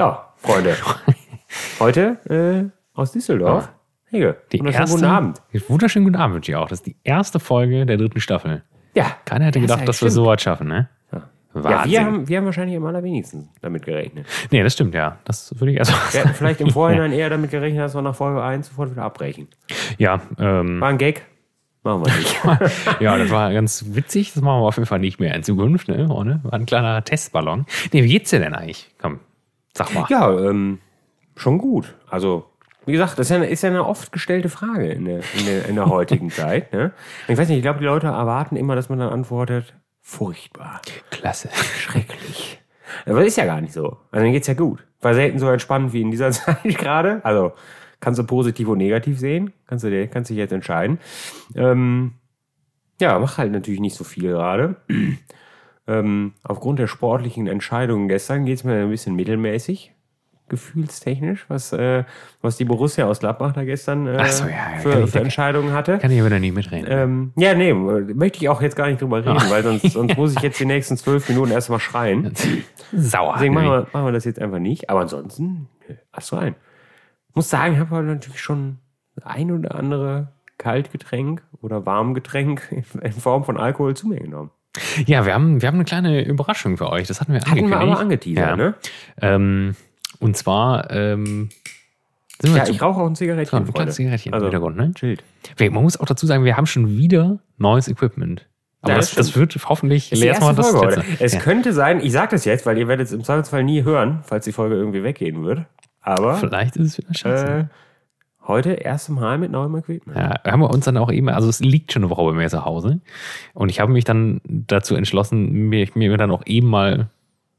Ja, Freunde. Heute äh, aus Düsseldorf. Hege, Die wunderschönen erste, guten Abend. Wunderschönen guten Abend wünsche ich auch. Das ist die erste Folge der dritten Staffel. Ja, Keiner hätte Ja, gedacht, dass wir stimmt. so weit schaffen, ne? Ja, wir haben, wir haben wahrscheinlich am allerwenigsten damit gerechnet. nee, das stimmt, ja. Das würde ich also Wir hätten vielleicht im Vorhinein eher damit gerechnet, dass wir nach Folge 1 sofort wieder abbrechen. Ja, ähm, War ein Gag? Machen wir nicht. ja, das war ganz witzig. Das machen wir auf jeden Fall nicht mehr in Zukunft, ne? Ohne? War ein kleiner Testballon. Nee, wie geht's dir denn eigentlich? Komm, sag mal. ja, ähm, schon gut. Also, wie gesagt, das ist ja, eine- ist ja eine oft gestellte Frage in der, in der, in der heutigen Zeit. Ne? Ich weiß nicht, ich glaube, die Leute erwarten immer, dass man dann antwortet, furchtbar, Klasse. schrecklich. Aber ist ja gar nicht so. Also mir geht's ja gut. War selten so entspannt wie in dieser Zeit gerade. Also kannst du positiv und negativ sehen. Kannst du dir, kannst dich jetzt entscheiden. Ähm, ja, mach halt natürlich nicht so viel gerade. Ähm, aufgrund der sportlichen Entscheidungen gestern geht's mir ein bisschen mittelmäßig. Gefühlstechnisch, was, äh, was die Borussia aus Gladbach da gestern äh, so, ja, für, ich- für Entscheidungen hatte. Kann ich wieder nicht mitreden. Ähm, ja, nee, möchte ich auch jetzt gar nicht drüber reden, weil sonst, sonst muss ich jetzt die nächsten zwölf Minuten erstmal schreien. Sauer. Deswegen machen wir, machen wir das jetzt einfach nicht. Aber ansonsten, hast du ein. Muss sagen, ich habe heute natürlich schon ein oder andere Kaltgetränk oder Warmgetränk in Form von Alkohol zu mir genommen. Ja, wir haben, wir haben eine kleine Überraschung für euch. Das hatten wir Hatten wir angekündigt. aber angeteasert, ja. ne? Ähm, und zwar ähm, sind wir Ja, ich rauche auch ein ein Zigarettchen, kleines Freunde. Zigarettchen Also, im Hintergrund, ne? chillt. Wir- Man muss auch dazu sagen, wir haben schon wieder neues Equipment. Aber Ja, das, das wird hoffentlich erstmal das Folge letzte. Es ja. könnte sein, ich sage das jetzt, weil ihr werdet es im Zweifelsfall nie hören, falls die Folge irgendwie weggehen wird. Aber Vielleicht ist es wieder scheiße. äh, heute erste Mal mit neuem Equipment. Ja, haben wir uns dann auch eben, also es liegt schon eine Woche bei mir zu Hause. Und ich habe mich dann dazu entschlossen, mir, mir dann auch eben mal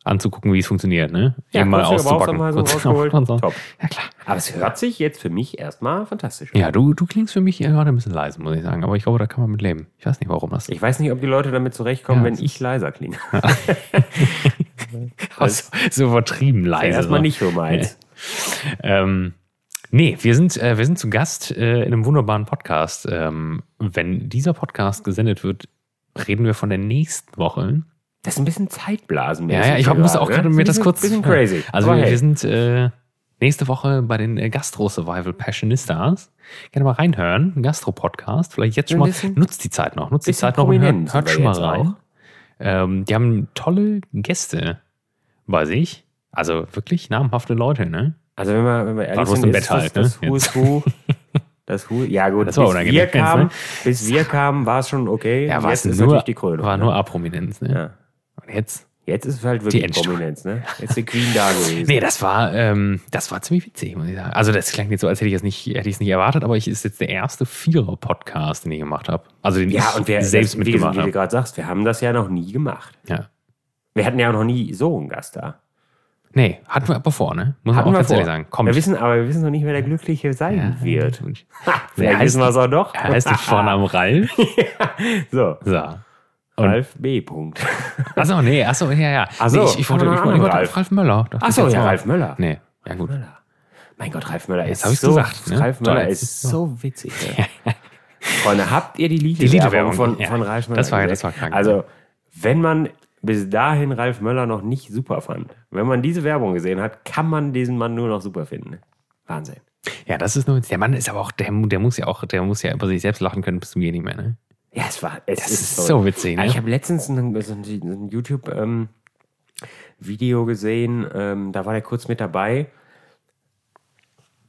anzugucken, wie es funktioniert, ne? Ja, eben mal auszupacken. Brauchsanweisung Kurz rausgeholt. und so. Top. Ja, klar. Aber es hört sich jetzt für mich erstmal fantastisch an. Ja, du, du klingst für mich gerade ein bisschen leise, muss ich sagen. Aber ich glaube, da kann man mit leben. Ich weiß nicht, warum das Ich weiß nicht, ob die Leute damit zurechtkommen, Ja, wenn ich leiser klinge. so, so übertrieben leise. Erstmal so. nicht so meins. Ähm, nee, wir sind, äh, wir sind zu Gast äh, in einem wunderbaren Podcast. Ähm, wenn dieser Podcast gesendet wird, reden wir von der nächsten Woche. Das ist ein bisschen Zeitblasen. Ja, ja, ich hab, musste auch gerade mir das kurz. Bisschen crazy. Also wir, wir sind äh, nächste Woche bei den äh, Gastro-Survival Passionistas. Gerne mal reinhören. Ein Gastro-Podcast. Vielleicht jetzt schon mal. Nutzt die Zeit noch. Nutzt die Zeit noch und hört, hört schon mal rein. Ähm, die haben tolle Gäste bei sich. Also wirklich namhafte Leute, ne? Also wenn wir, wenn wir ehrlich sind, ist Bett halt, das, ne? das Who. Das Who, ja gut, Das war bis unangenehm wir kamen, ne? bis wir kamen, war es schon okay. Ja, war jetzt es ist nur, natürlich die Krönung. war ne? nur A-Prominenz, ne? ja. Und jetzt? Jetzt ist es halt wirklich Endstufe. Prominenz, ne? Jetzt ist die Queen da gewesen. Nee, das war, ähm, das war ziemlich witzig, muss ich sagen. Also das klingt jetzt so, als hätte ich es nicht, hätte ich es nicht erwartet, aber ich ist jetzt der erste Vierer-Podcast, den ich gemacht habe. Also den ja, ich und wer selbst das, mitgemacht wie du habe. gerade sagst, wir haben das ja noch nie gemacht. Ja. Wir hatten ja auch noch nie so einen Gast da. Nee, hatten wir aber vor, ne? Muss man auch wir ganz vor. ehrlich sagen. Kommt. Wir wissen, aber wir wissen noch nicht, wer der Glückliche sein Ja, wird. Ha, Wer vielleicht heißt wissen wir es auch doch. Er heißt mit Vornamen Ralf. so, So. Ralf B. Punkt. Achso, nee, achso, ja, ja. Ach so, nee, ich, ich wollte, ich noch wollte, ich wollte Ralf? Ralf Möller. Achso, ja. Ralf Möller. Nee, ja gut. Möller. Mein Gott, Ralf Möller ist so, gesagt, ne? Ralf Möller Toll, ist so witzig. Freunde, habt ihr die Lidl-Werbung, von, ja. von Ralf Möller Das war- das war krank. Also, wenn man bis dahin Ralf Möller noch nicht super fand, wenn man diese Werbung gesehen hat, kann man diesen Mann nur noch super finden. Wahnsinn. Ja, das ist nur, der Mann ist aber auch, der, der muss ja auch, der muss ja über sich selbst lachen können bis zum Gehen nicht mehr, ne? Ja, es war, es Das ist, ist so witzig, ne? Ich habe letztens ein, so ein, so ein YouTube-Video gesehen, ähm, da war der kurz mit dabei.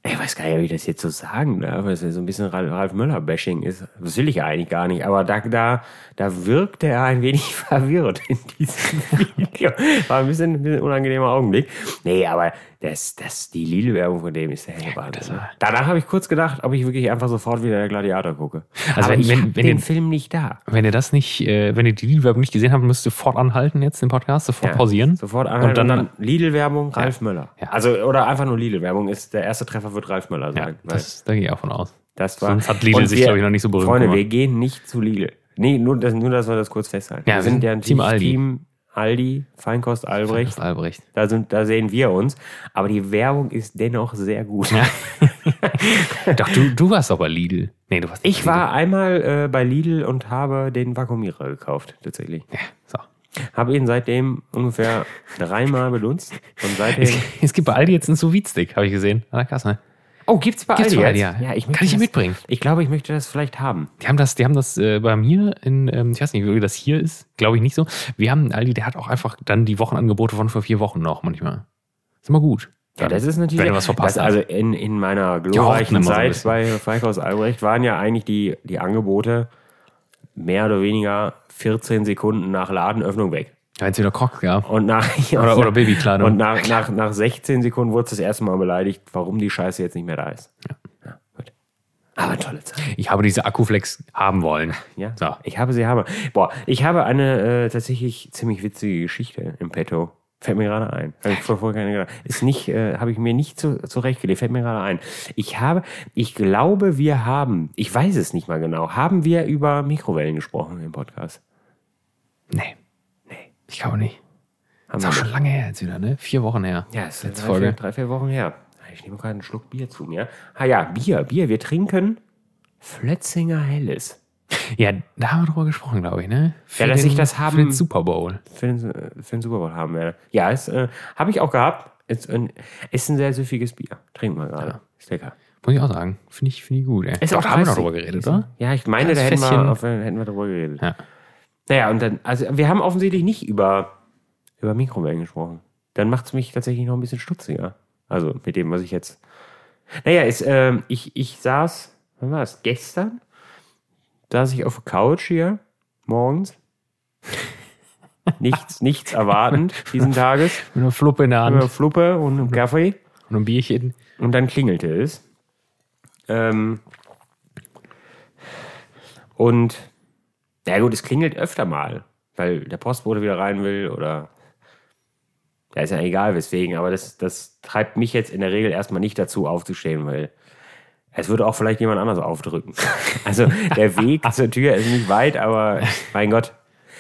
Ich weiß gar nicht, wie ich das jetzt so sagen darf, weil es ja so ein bisschen Ralf Ralf Möller-Bashing ist. Das will ich ja eigentlich gar nicht, aber da, da, da wirkte er ein wenig verwirrt in diesem Video. War ein bisschen, ein bisschen unangenehmer Augenblick. Nee, aber das, das, die Lidl-Werbung von dem ist der helle Wahnsinn. war- Danach habe ich kurz gedacht, ob ich wirklich einfach sofort wieder der Gladiator gucke. Also aber wenn- ich wenn- wenn den den- Film nicht da. Wenn ihr das nicht, äh, wenn ihr die Lidl-Werbung nicht gesehen habt, müsst ihr sofort anhalten jetzt den Podcast, sofort Ja, pausieren. Sofort anhalten Und dann, Lidl-Werbung, Ralf Möller. Ja. Also, oder einfach nur Lidl-Werbung ist, der erste Treffer wird Ralf Möller ja, sein. das, da gehe ich auch von aus. das war, sonst hat Lidl sich, glaube ich, noch nicht so berühmt Freunde, gemacht. wir gehen nicht zu Lidl. Nee, nur, das, nur dass wir das kurz festhalten. Ja, wir sind ja Team natürlich Aldi. Team Aldi, Feinkost Albrecht. Das Albrecht. Da, sind, da sehen wir uns. Aber die Werbung ist dennoch sehr gut. Ja. Doch, du, du warst doch bei Lidl. Nee, du warst Ich war einmal äh, bei Lidl und habe den Vakuumierer gekauft, tatsächlich. Ja, so. Habe ihn seitdem ungefähr dreimal benutzt. Und seitdem. Es gibt bei Aldi jetzt einen sous stick habe ich gesehen, an der Kasse. Oh, gibt's bei Gibt's Aldi bei Aldi, jetzt? ja. ich Kann ich das- mitbringen? Ich glaube, ich möchte das vielleicht haben. Die haben das, die haben das äh, bei mir in, ähm, ich weiß nicht, wie das hier ist, glaube ich nicht so. Wir haben einen Aldi, der hat auch einfach dann die Wochenangebote von vor vier Wochen noch manchmal. Ist immer gut. Ja, das ist natürlich. Wenn du was verpasst das. Also in, in meiner glorreichen so Zeit bisschen. bei Falkhaus Albrecht waren ja eigentlich die, die Angebote mehr oder weniger 14 Sekunden nach Ladenöffnung weg. Ja, jetzt wieder Crocs, ja. Und nach, Oder, oder Babykleidung. Und nach, nach, nach 16 Sekunden wurde es das erste Mal beleidigt, warum die Scheiße jetzt nicht mehr da ist. Ja. gut. Aber tolle Zeit. ich habe diese Akkuflex haben wollen. Ja, So. ich habe sie habe. Boah, ich habe eine äh, tatsächlich ziemlich witzige Geschichte im Petto. Fällt mir gerade ein. Habe ich vor, vor keine gedacht. Ist nicht, äh, habe ich mir nicht zu, zurechtgelegt. Fällt mir gerade ein. Ich habe, ich glaube, wir haben, ich weiß es nicht mal genau, haben wir über Mikrowellen gesprochen im Podcast? Nee. Ich glaube nicht. Haben Ist auch schon lange her jetzt wieder, ne? Vier Wochen her. Ja, es ist Letzte drei, Folge. vier, drei, vier Wochen her. Ich nehme gerade einen Schluck Bier zu mir. Ah ja, Bier, Bier. Wir trinken Flötzinger Helles. Ja, da haben wir drüber gesprochen, glaube ich, ne? Für dass ich das haben- Für den Super Bowl. für den, für den Super Bowl haben werde. Ja, es äh, habe ich auch gehabt. Ist ein, ist ein sehr süffiges Bier. Trinken wir gerade. Ist lecker. Muss ich auch sagen. Finde ich, finde ich gut, ey. Ist auch da haben wir noch drüber geredet, oder? Ja, ich meine, Das da hätten wir, auf, hätten wir drüber geredet. Ja. Naja, und dann, also wir haben offensichtlich nicht über, über Mikrowellen gesprochen. Dann macht es mich tatsächlich noch ein bisschen stutziger. Also mit dem, was ich jetzt. Naja, ist, ähm, ich, ich saß, wann war das? Gestern saß ich auf der Couch hier morgens. nichts, nichts erwartend diesen Tages. Mit einer Fluppe in der Hand Fluppe und einem Kaffee. und einem Bierchen. Und dann klingelte es. Ähm, und ja gut, es klingelt öfter mal, weil der Postbote wieder rein will oder ja, ist ja egal weswegen, aber das, das treibt mich jetzt in der Regel erstmal nicht dazu aufzustehen, weil es würde auch vielleicht jemand anders aufdrücken. Also der Weg zur Tür ist nicht weit, aber mein Gott.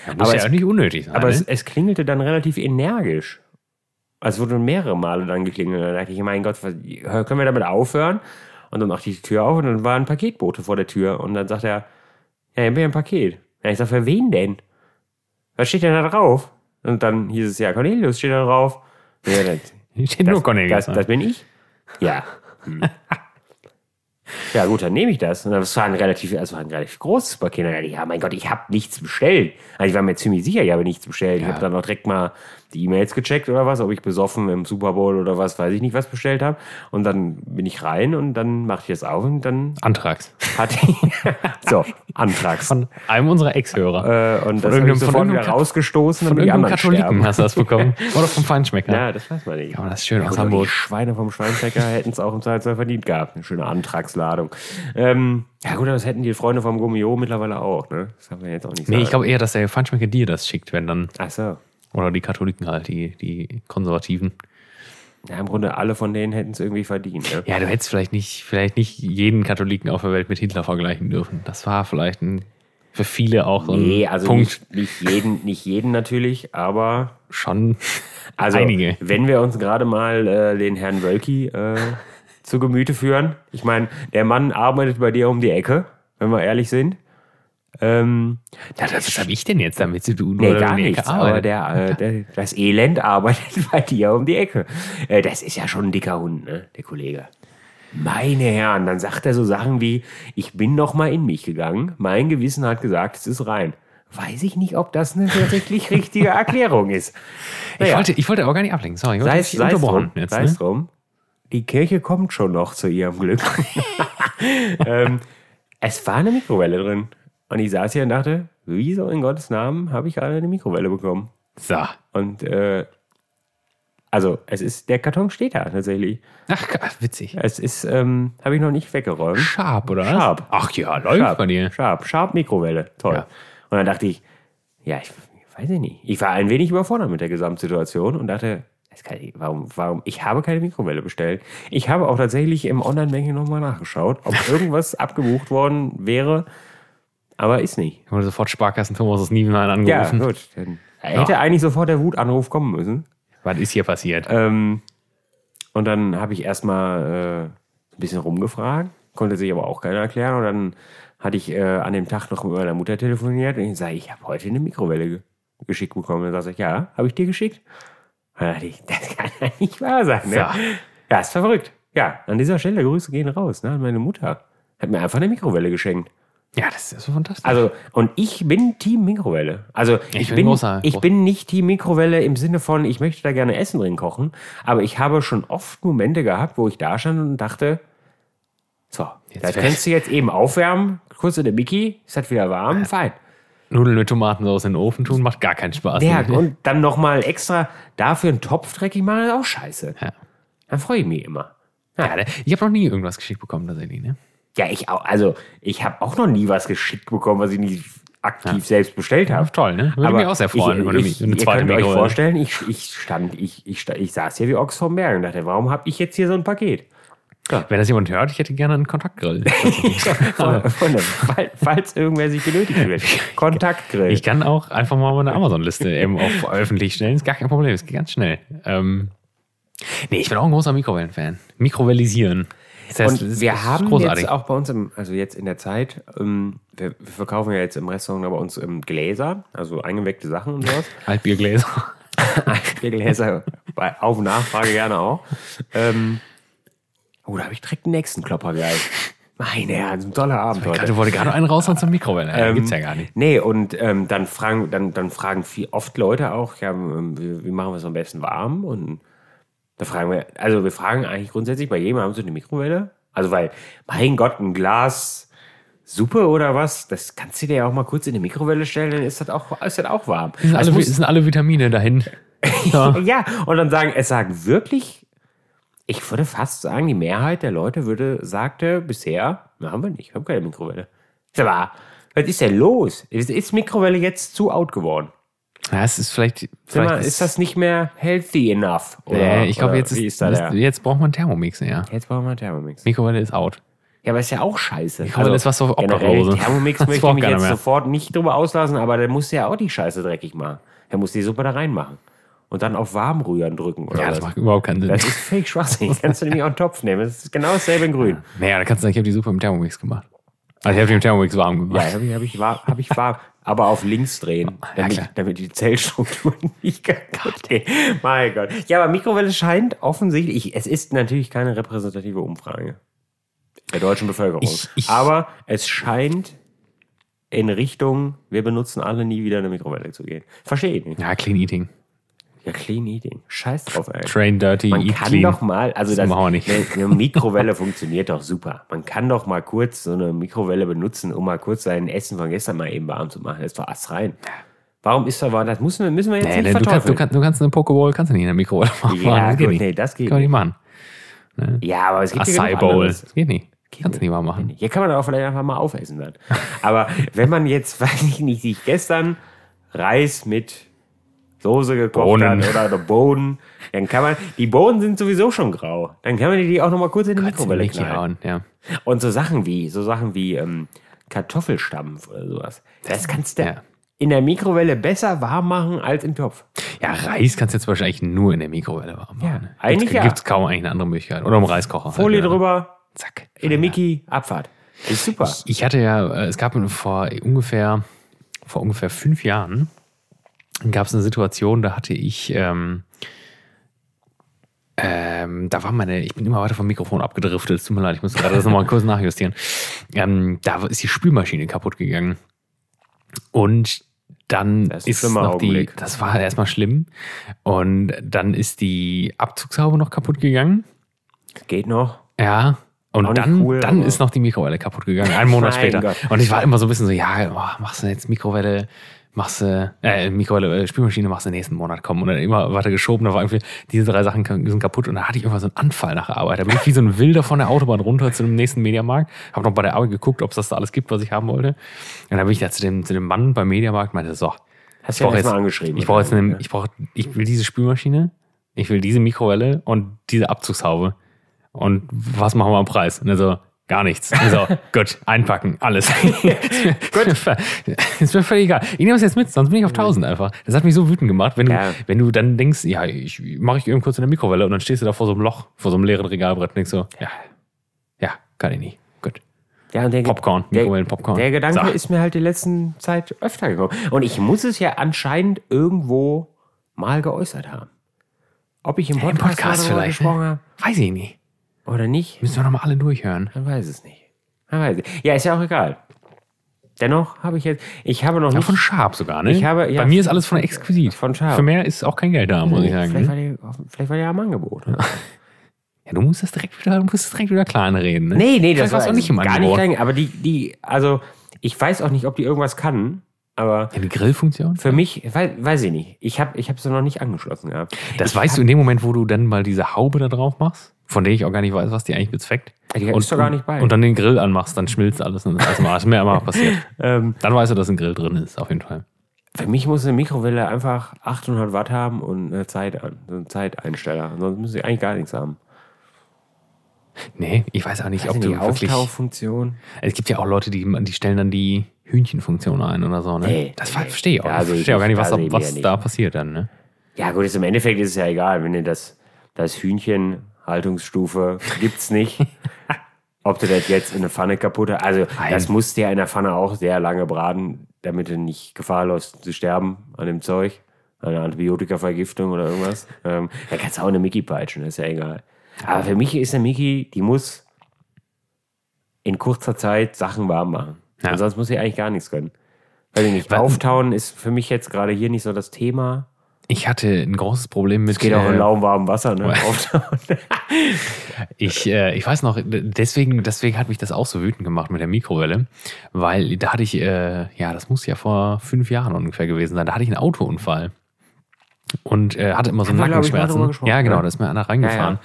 Muss Aber ja es- auch nicht unnötig sein. Aber ne? es, es klingelte dann relativ energisch. Also es wurde mehrere Male dann geklingelt. Da dachte ich, mein Gott, was, können wir damit aufhören? Und dann machte ich die Tür auf und dann war ein Paketbote vor der Tür. Und dann sagt er, ja, hier ein Paket. Ja, ich sag, für wen denn? Was steht denn da drauf? Und dann hieß es, ja, Cornelius steht da drauf. Ja, das, steht nur Cornelius. das, das bin ich? Ja. Hm. Ja, gut, dann nehme ich das. Und das war ein relativ, also ein relativ großes Paket. Ich, ja, mein Gott, ich habe nichts bestellt. Also ich war mir ziemlich sicher, ich habe nichts bestellt. Ich Ja. habe dann auch direkt mal die E-Mails gecheckt oder was, ob ich besoffen im Super Bowl oder was, weiß ich nicht, was bestellt habe. Und dann bin ich rein und dann machte ich das auf und dann Antrags. ich, so, Antrags. Von einem unserer Ex-Hörer. Äh, und das habe irgendeinem- ich von sofort wieder rausgestoßen, Von irgendeinem anderen Katholiken sterben. hast du das bekommen. Oder vom Feinschmecker. Ja, das weiß man nicht. Aber das ist schön aus Hamburg. Die Schweine vom Schweinbäcker hätten es auch im Zweifelsfall verdient gehabt. Eine schöne Antragsladung. Ähm, ja gut, aber das hätten die Freunde vom Gummio mittlerweile auch, ne? Das haben wir jetzt auch nicht Nee, sagen. ich glaube eher, dass der Feinschmecker dir das schickt, wenn dann. Ach so. Oder die Katholiken halt, die, die Konservativen. Ja, im Grunde alle von denen hätten es irgendwie verdient, ne? Ja, du hättest vielleicht nicht, vielleicht nicht jeden Katholiken auf der Welt mit Hitler vergleichen dürfen. Das war vielleicht ein, für viele auch so ein Nee, also Punkt. nicht, nicht, jeden, nicht jeden natürlich, aber Schon also einige. wenn wir uns gerade mal äh, den Herrn Wölki äh, zu Gemüte führen. Ich meine, der Mann arbeitet bei dir um die Ecke, wenn wir ehrlich sind. Ähm, Ja, das, was habe ich denn jetzt damit zu tun? Nee, gar nichts. Aber der, äh, der, das Elend arbeitet bei dir um die Ecke. Äh, das ist ja schon ein dicker Hund, ne, der Kollege. Meine Herren, dann sagt er so Sachen wie, ich bin noch mal in mich gegangen, mein Gewissen hat gesagt, es ist rein. Weiß ich nicht, ob das eine wirklich richtige Erklärung ist. ich, Naja, wollte, ich wollte aber gar nicht ablenken. Sorry, ich sei es drum, jetzt. sei es Ne? drum. Die Kirche kommt schon noch zu ihrem Glück. ähm, es war eine Mikrowelle drin. Und ich saß hier und dachte, wieso in Gottes Namen habe ich gerade eine Mikrowelle bekommen? So. Und äh, also es ist, der Karton steht da tatsächlich. Ach, witzig. Es ist, ähm, habe ich noch nicht weggeräumt. Sharp, oder? Sharp. Ach ja, läuft bei dir. Sharp, Sharp Mikrowelle. Toll. Ja. Und dann dachte ich, ja, ich, ich weiß ich nicht. Ich war ein wenig überfordert mit der Gesamtsituation und dachte, ich, warum, warum, ich habe keine Mikrowelle bestellt. Ich habe auch tatsächlich im Online-Banking nochmal nachgeschaut, ob irgendwas abgebucht worden wäre, aber ist nicht. Ich wurde sofort Sparkassen Thomas aus Ja, angerufen. gut. Dann hätte eigentlich sofort der Wutanruf kommen müssen. Was ist hier passiert? Ähm, und dann habe ich erstmal äh, ein bisschen rumgefragt, konnte sich aber auch keiner erklären. Und dann hatte ich äh, an dem Tag noch mit meiner Mutter telefoniert und ich sage, ich habe heute eine Mikrowelle ge geschickt bekommen. Und dann sage ich, ja, habe ich dir geschickt? Und dann dachte ich, das kann ja nicht wahr sein. Ne? Ja. Ja, ist verrückt. Ja, an dieser Stelle Grüße gehen raus. Ne? an Meine Mutter hat mir einfach eine Mikrowelle geschenkt. Ja, das ist so fantastisch. Also, und ich bin Team Mikrowelle. Also, ich, bin bin, großer- ich bin nicht Team Mikrowelle im Sinne von, ich möchte da gerne Essen drin kochen, aber ich habe schon oft Momente gehabt, wo ich da stand und dachte, so, Jetzt das kannst du jetzt eben aufwärmen, kurz in der Mickey, ist halt wieder warm, fein. Nudeln mit Tomatensauce in den Ofen tun macht gar keinen Spaß. Ja, und dann nochmal extra dafür einen Topf dreckig machen, ist auch scheiße. Ja. Dann freue ich mich immer. Ja, ich habe noch nie irgendwas geschickt bekommen tatsächlich. Ne? Ja, ich auch, also, ich habe auch noch nie was geschickt bekommen, was ich nicht aktiv selbst bestellt habe. Toll, ne? Würde mich auch sehr freuen, ich, ich, mich- eine ihr zweite könnt euch vorstellen, ich, ich stand, ich, ich, ich saß hier wie Ochs vom Berg und dachte, warum habe ich jetzt hier so ein Paket? Wenn das jemand hört, ich hätte gerne einen Kontaktgrill. Von, von falls irgendwer sich benötigt wird. Kontaktgrill. Ich kann auch einfach mal meine Amazon-Liste eben auf öffentlich stellen. Ist gar kein Problem, es geht ganz schnell. Ähm, nee, ich bin auch ein großer Mikrowellen-Fan. Mikrowellisieren. Das heißt, und ist- wir haben großartig. jetzt auch bei uns, im, also jetzt in der Zeit, ähm, wir, wir verkaufen ja jetzt im Restaurant bei uns ähm, Gläser, also eingeweckte Sachen und sowas. Altbiergläser. Gläser bei, auf Nachfrage gerne auch. Ähm, oh, da habe ich direkt den nächsten Klopper gleich. Meine Herren, ein toller Abend heute. Du wollte gerade einen raus zur Mikrowelle. Ähm, gibt's ja gar nicht. Nee, und ähm, dann fragen, dann, dann fragen viel, oft Leute auch, ja, ähm, wie, wie machen wir es am besten warm? Und da fragen wir, also wir fragen eigentlich grundsätzlich bei jedem, haben sie eine Mikrowelle? Also weil, mein Gott, ein Glas Suppe oder was, das kannst du dir ja auch mal kurz in die Mikrowelle stellen, dann ist das auch, ist das auch warm. Sind Das alle, sind alle Vitamine dahin. Ja. ja, und dann sagen, es sagen wirklich, ich würde fast sagen, die Mehrheit der Leute würde, sagte bisher, na, haben wir nicht, wir haben keine Mikrowelle. Sag mal, was ist denn los? Ist, ist Mikrowelle jetzt zu out geworden? Ja, es ist vielleicht. Vielleicht mal, ist das nicht mehr healthy enough? Oder, äh, ich glaube, jetzt, ist, ist jetzt, braucht man Thermomix, ja. Jetzt wir einen Thermomix. Mikrowelle ist out. Ja, aber ist ja auch scheiße. Mikrowelle ist was für generell, Obdachlose. Thermomix Das möchte ich braucht mich jetzt mehr. sofort nicht drüber auslassen, aber der muss ja auch die Scheiße dreckig machen. Der muss die Suppe da reinmachen. Und dann auf warm rühren drücken. Ja, was? das macht überhaupt keinen Sinn. Das ist fake schwachsinnig. Kannst du nämlich auch einen Topf nehmen. Das ist genau dasselbe in grün. naja, da kannst du sagen, ich habe die Suppe im Thermomix gemacht. Also ich habe die im Thermomix warm Ja, gemacht. habe ich, hab ich, war, hab ich warm. Aber auf links drehen, damit, klar. damit die Zellstruktur nicht kaputt geht. Mein Gott. Ja, aber Mikrowelle scheint offensichtlich, ich, es ist natürlich keine repräsentative Umfrage der deutschen Bevölkerung. Ich- ich- aber es scheint in Richtung, wir benutzen alle nie wieder eine Mikrowelle zu gehen. Verstehe ich nicht. Ja, Clean Eating. Ja, clean eating. Scheiß drauf, ey. Train dirty, Man eat kann clean. doch mal, also das, machen wir nicht. Eine, Mikrowelle funktioniert doch super. Man kann doch mal kurz so eine Mikrowelle benutzen, um mal kurz sein Essen von gestern mal eben warm zu machen. Das ist doch ass rein. Warum ist da, das müssen wir, müssen wir jetzt Nee, nicht nee, du, kannst, du, verteufeln. kannst, du kannst eine Pokeball kannst du nicht in der Mikrowelle machen. Ja, das geht gut, nicht. nee, das geht Kann man nicht. nicht machen. ja, aber es gibt Acai Bowl. Das geht nicht. Kannst du nicht warm machen. Hier kann man auch vielleicht einfach mal aufessen dann. Aber wenn man jetzt, weiß ich nicht, sich gestern Reis mit Soße gekocht Bohnen. hat oder, oder Bohnen, dann kann man, die Bohnen sind sowieso schon grau. Dann kann man die auch noch mal kurz in die Mikrowelle knallen. hauen, ja. Und so Sachen wie, so Sachen wie ähm, Kartoffelstampf oder sowas. Das kannst du Ja. in der Mikrowelle besser warm machen als im Topf. Ja, Reis kannst du jetzt wahrscheinlich nur in der Mikrowelle warm machen. Ja, eigentlich Gibt's, ja. Gibt's kaum eigentlich eine andere Möglichkeit. Oder im Reiskocher. halt Folie wieder. drüber, Zack. in der Mickey, Abfahrt. Ist super. Ich hatte ja, äh, es gab vor ungefähr, vor ungefähr fünf Jahren, gab es eine Situation, da hatte ich, ähm, ähm, da war meine, ich bin immer weiter vom Mikrofon abgedriftet, es tut mir leid, ich muss gerade das nochmal kurz nachjustieren. Ähm, da ist die Spülmaschine kaputt gegangen. Und dann Das ist ist noch die, das war erstmal schlimm. Und dann ist die Abzugshaube noch kaputt gegangen. Geht noch. Ja. Und Auch dann, cool, dann ist noch die Mikrowelle kaputt gegangen, einen Monat später. Gott. Und ich war immer so ein bisschen so, ja, oh, machst du jetzt Mikrowelle, machst du, äh, Mikrowelle, äh, Spülmaschine machst du nächsten Monat kommen. Und dann immer weiter geschoben, da war irgendwie, diese drei Sachen sind kaputt. Und da hatte ich immer so einen Anfall nach der Arbeit. Da bin ich wie so ein Wilder von der Autobahn runter zu dem nächsten Mediamarkt. Habe noch bei der Arbeit geguckt, ob es das da alles gibt, was ich haben wollte. Und dann bin ich da zu dem, zu dem Mann beim Mediamarkt meinte, so, Hast ich brauche jetzt, angeschrieben. ich brauche jetzt eine, ich brauche, ich will diese Spülmaschine, ich will diese Mikrowelle und diese Abzugshaube. Und was machen wir am Preis? Und er so, gar nichts. So, gut, einpacken, alles. gut. Ist mir völlig egal. Ich nehme es jetzt mit, sonst bin ich auf 1000 einfach. Das hat mich so wütend gemacht, wenn du, Ja. wenn du dann denkst, ja, ich mache ich eben kurz in der Mikrowelle und dann stehst du da vor so einem Loch, vor so einem leeren Regalbrett und denkst so, ja, ja, kann ich nicht. Gut. Ja, der, Popcorn, der, Mikrowellen-Popcorn. Der Gedanke So. ist mir halt die letzten Zeit öfter gekommen. Und ich muss es ja anscheinend irgendwo mal geäußert haben. Ob ich im Im Podcast, Podcast darüber vielleicht. gesprochen Ne? habe Weiß ich nicht. Oder nicht, Müssen wir nochmal alle durchhören. man weiß es nicht. Man weiß es. Ja, ist ja auch egal. Dennoch habe ich jetzt, ich habe noch Ja, nicht von Sharp sogar, ne? Ich habe- ja, Bei mir ist alles von Exquisit. von Sharp. Für mehr ist auch kein Geld da, muss ich sagen. vielleicht, Ne? war die, vielleicht war der am Angebot. Ja, du musst das direkt wieder, du musst das direkt wieder klein reden. Ne? Nee, nee, das war's war auch nicht im gar nicht Angebot. klein, aber die, die, also ich weiß auch nicht, ob die irgendwas kann, aber Ja, die Grillfunktion? für mich, weiß, weiß ich nicht. Ich habe ich hab sie noch nicht angeschlossen gehabt. Das ich weißt du in dem Moment, wo du dann mal diese Haube da drauf machst, von der ich auch gar nicht weiß, was die eigentlich bezweckt. Die ist doch gar nicht bei. Und dann den Grill anmachst, dann schmilzt alles und das ist ist mir immer passiert. Ähm, Dann weißt du, dass ein Grill drin ist, auf jeden Fall. für mich muss eine Mikrowelle einfach 800 Watt haben und eine Zeit einen Zeiteinsteller. Sonst muss ich eigentlich gar nichts haben. Nee, ich weiß auch nicht, ob Also du die wirklich. Auftauchfunktion. Es gibt ja auch Leute, die, die stellen dann die Hühnchenfunktion ein oder so, ne? Nee, das verstehe ich auch. Da ich sehe verstehe auch gar ich- nicht, was, da ich was ja da passiert dann, ne? Ja, gut, ist, im Endeffekt ist es ja egal, wenn du das, das Hühnchen, Haltungsstufe, gibt's nicht. Ob du das jetzt in eine Pfanne kaputt hast. Also, Nein. das musst du ja in der Pfanne auch sehr lange braten, damit du nicht Gefahr läufst zu sterben an dem Zeug. An einer Antibiotikavergiftung oder irgendwas. Ähm, da kannst du auch eine Mickey peitschen, ist ja egal. Aber für mich ist eine Mickey, die muss in kurzer Zeit Sachen warm machen. Ja. Und sonst muss sie eigentlich gar nichts können. Weil nicht Was- auftauen ist für mich jetzt gerade hier nicht so das Thema. Ich hatte ein großes Problem mit. Geht auch in äh, lauwarmem Wasser, ne? Ich, äh, ich weiß noch, deswegen, deswegen hat mich das auch so wütend gemacht mit der Mikrowelle, weil da hatte ich, äh, ja, das muss ja vor fünf Jahren ungefähr gewesen sein, da hatte ich einen Autounfall und äh, hatte immer so Nackenschmerzen. Ja, genau, da ist mir einer reingefahren. Ja,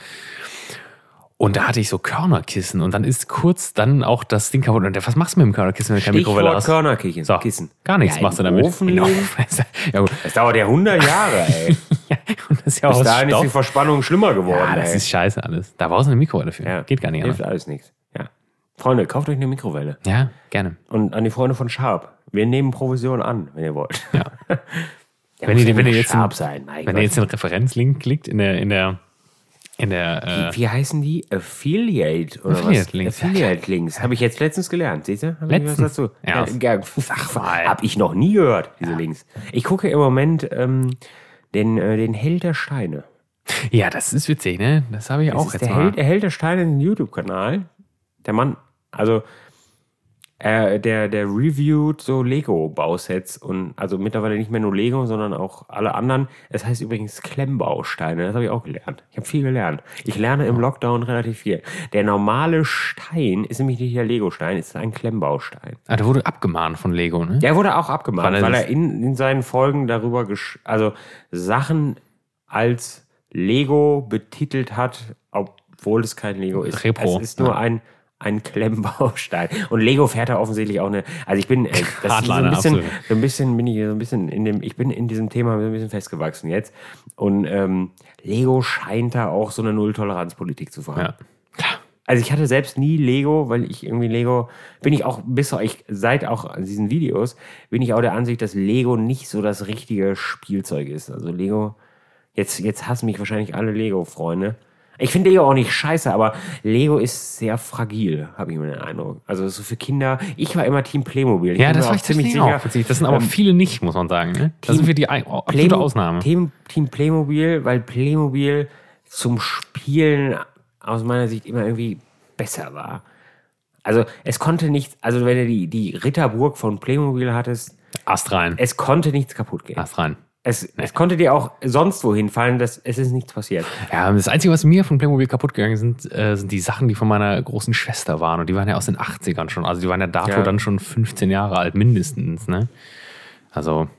Und da hatte ich so Körnerkissen und dann ist kurz dann auch das Ding kaputt. Und was machst du mit dem Körnerkissen, wenn du keine Mikrowelle hast? Körnerkissen. So, Kissen. Gar nichts Ja, machst du damit. Ofen? Ofen. ja, gut. Das dauert ja 100 Jahre, ey. ja, und das ist ja Bis dahin ist die Stoff. Verspannung schlimmer geworden, Ja, das ey. ist scheiße alles. Da brauchst du eine Mikrowelle für. Ja. Geht gar nicht Hilft anders. alles nichts. Ja. Freunde, kauft euch eine Mikrowelle. Ja, gerne. Und an die Freunde von Sharp. Wir nehmen Provision an, wenn ihr wollt. Ja. Wenn ihr- wenn ihr jetzt ein- Wenn ihr jetzt den Referenzlink klickt in der, in der, in der, äh, Wie heißen die? Affiliate oder Affiliate was? Links. Affiliate Links. Habe ich jetzt letztens gelernt. Seht ihr? Hab ich was Letztens? dazu? Ja. ja, mal. Habe ich noch nie gehört, diese Links. Ich gucke im Moment ähm, den, äh, den Held der Steine. ja, das ist witzig, ne? Das habe ich Das auch ist jetzt der mal. Held, der Held der Steine, den YouTube-Kanal. Der Mann, also äh, der, der reviewt so Lego-Bausets und also mittlerweile nicht mehr nur Lego, sondern auch alle anderen. Es heißt übrigens Klemmbausteine. Das habe ich auch gelernt. Ich habe viel gelernt. Ich lerne im Lockdown relativ viel. Der normale Stein ist nämlich nicht der Lego-Stein, es ist ein Klemmbaustein. Ah, der wurde abgemahnt von Lego, ne? Der wurde auch abgemahnt, Weil weil er er, in, in seinen Folgen darüber, gesch also Sachen als Lego betitelt hat, obwohl es kein Lego ist. Repro, Es ist nur ja. ein, ein Klemmbaustein. Und Lego fährt da offensichtlich auch eine, also ich bin, äh, das so ein bisschen, so ein bisschen bin ich so ein bisschen in dem, ich bin in diesem Thema so ein bisschen festgewachsen jetzt. Und ähm, Lego scheint da auch so eine Null-Toleranz-Politik zu fahren. Ja. Klar. Also ich hatte selbst nie Lego, weil ich irgendwie Lego, bin ich auch bis ich seit auch diesen Videos, bin ich auch der Ansicht, dass Lego nicht so das richtige Spielzeug ist. Also Lego, jetzt, jetzt hassen mich wahrscheinlich alle Lego-Freunde. Ich finde Lego auch nicht scheiße, aber Lego ist sehr fragil, habe ich mir den Eindruck. Also so für Kinder, ich war immer Team Playmobil. Ich Ja, das war auch ich ziemlich auch witzig. Das sind aber ähm, viele nicht, muss man sagen, ne? Das sind wir die absolute Playmo- Ausnahme. Team, Team Playmobil, weil Playmobil zum Spielen aus meiner Sicht immer irgendwie besser war. Also es konnte nichts, also wenn du die, die Ritterburg von Playmobil hattest, Ast rein. es konnte nichts kaputt gehen. Ast rein. Es, es konnte dir auch sonst wohin fallen, dass es ist nichts passiert. Ja, das Einzige, was mir von Playmobil kaputt gegangen sind, äh, sind die Sachen, die von meiner großen Schwester waren. Und die waren ja aus den 80ern schon. Also die waren ja dato Ja. dann schon 15 Jahre alt, mindestens, ne? Also.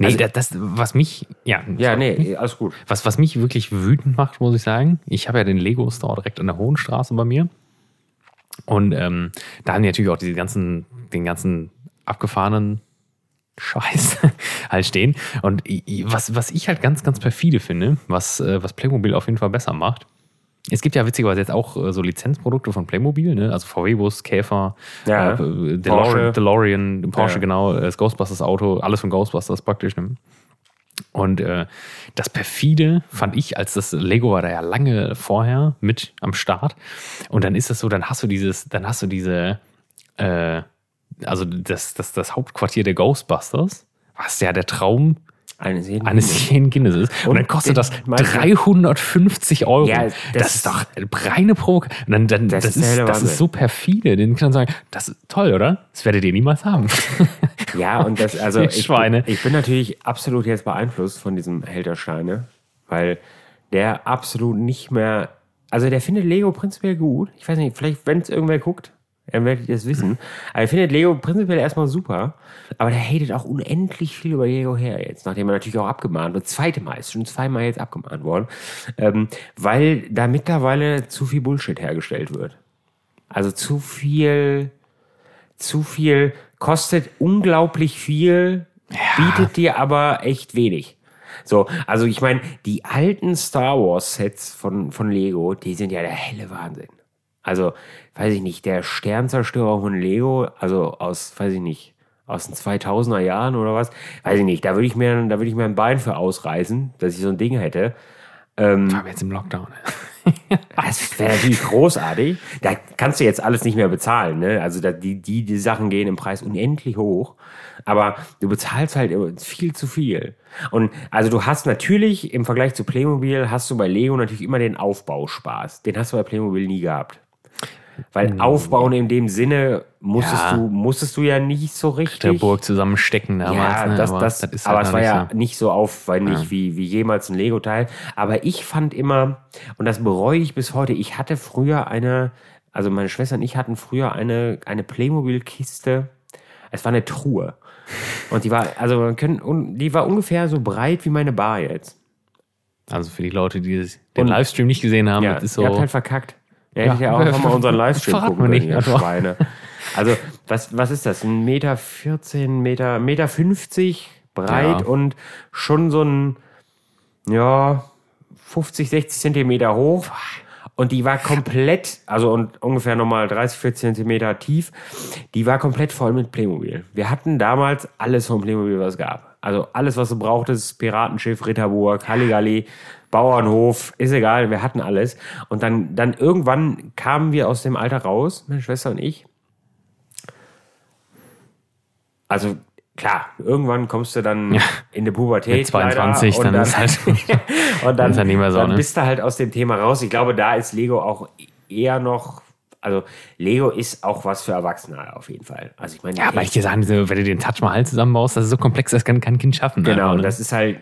Nee, Also- das, das, was mich, ja, Ja, sorry. nee, alles gut. Was, was mich wirklich wütend macht, muss ich sagen, ich habe ja den Lego Store direkt an der Hohenstraße bei mir. Und ähm, da haben die natürlich auch diese ganzen, den ganzen abgefahrenen Scheiß halt stehen. Und was, was ich halt ganz, ganz perfide finde, was, äh, was Playmobil auf jeden Fall besser macht, es gibt ja witzigerweise jetzt auch äh, so Lizenzprodukte von Playmobil, ne? also VW-Bus, Käfer, Ja. äh, Porsche. DeLorean, DeLorean Porsche, Ja. genau, äh, das Ghostbusters-Auto, alles von Ghostbusters praktisch. Ne? Und äh, das perfide fand ich, als das Lego war da ja lange vorher mit am Start. Und dann ist das so, dann hast du dieses, dann hast du diese, äh, also das, das, das Hauptquartier der Ghostbusters, was ja der Traum Eines jeden eines jeden Kindes ist. Und, Und dann kostet das meinst du- 350 Euro. Ja, das, das ist doch reine Provok. Und dann, dann, das, Das ist das ist so perfide. Den kann man sagen, das ist toll, oder? Das werdet ihr niemals haben. Ja, und das, also ich, Schweine. ich bin natürlich absolut jetzt beeinflusst von diesem Held der Steine, weil der absolut nicht mehr, also der findet Lego prinzipiell gut. Ich weiß nicht, vielleicht, wenn es irgendwer guckt, dann werdet das wissen. Aber er findet Lego prinzipiell erstmal super, aber der hatet auch unendlich viel über Lego her jetzt, nachdem er natürlich auch abgemahnt wird. Zweite Mal, ist schon zweimal jetzt abgemahnt worden, ähm, weil da mittlerweile zu viel Bullshit hergestellt wird. Also zu viel, zu viel, kostet unglaublich viel, bietet dir aber echt wenig. So, also ich meine, die alten Star Wars Sets von, von Lego, die sind ja der helle Wahnsinn. Also, weiß ich nicht, der Sternzerstörer von Lego, also aus, weiß ich nicht, aus den 2000er Jahren oder was, weiß ich nicht, da würde ich mir, da würde ich mir ein Bein für ausreißen, dass ich so ein Ding hätte. Aber jetzt im Lockdown. Das wäre natürlich großartig. Da kannst du jetzt alles nicht mehr bezahlen. Ne? Also da, die, die, die Sachen gehen im Preis unendlich hoch. Aber du bezahlst halt viel zu viel. Und also du hast natürlich im Vergleich zu Playmobil hast du bei Lego natürlich immer den Aufbauspaß. Den hast du bei Playmobil nie gehabt. Weil aufbauen in dem Sinne musstest Ja. du musstest du ja nicht so richtig. Der Burg zusammenstecken damals. Ja, ne? das, aber das, ist aber halt es war nicht ja so. nicht so aufwendig wie, wie jemals ein Lego-Teil. Aber ich fand immer, und das bereue ich bis heute, ich hatte früher eine, also meine Schwester und ich hatten früher eine, eine Playmobil-Kiste. Es war eine Truhe. Und die war, also man können, die war ungefähr so breit wie meine Bar jetzt. Also für die Leute, die den Livestream nicht gesehen haben, Ja, das ist ihr habt so. halt verkackt. Ihr hättet ja Ja. auch einfach mal unseren Livestream gucken können, nicht, ihr also. Schweine. Also, was, was ist das? Ein Meter 14, Meter, Meter 50 breit Ja. und schon so ein, ja, 50, 60 Zentimeter hoch. Und die war komplett, also und ungefähr nochmal 30, 40 Zentimeter tief. Die war komplett voll mit Playmobil. Wir hatten damals alles von Playmobil, was es gab. Also alles, was du brauchtest, Piratenschiff, Ritterburg, Halligalli, Bauernhof, ist egal, wir hatten alles. Und dann, dann irgendwann kamen wir aus dem Alter raus, meine Schwester und ich. Also klar, irgendwann kommst du dann in die Pubertät. Mit 22, leider, dann ist halt- und dann, halt mehr so, dann ne? bist du halt aus dem Thema raus. Ich glaube, da ist Lego auch eher noch, also Lego ist auch was für Erwachsene auf jeden Fall. Also ich meine, Ja, aber ich dir sagen, wenn du den Touch Mahal zusammenbaust, das ist so komplex, das kann kein Kind schaffen. Genau, einfach, und ne? das ist halt,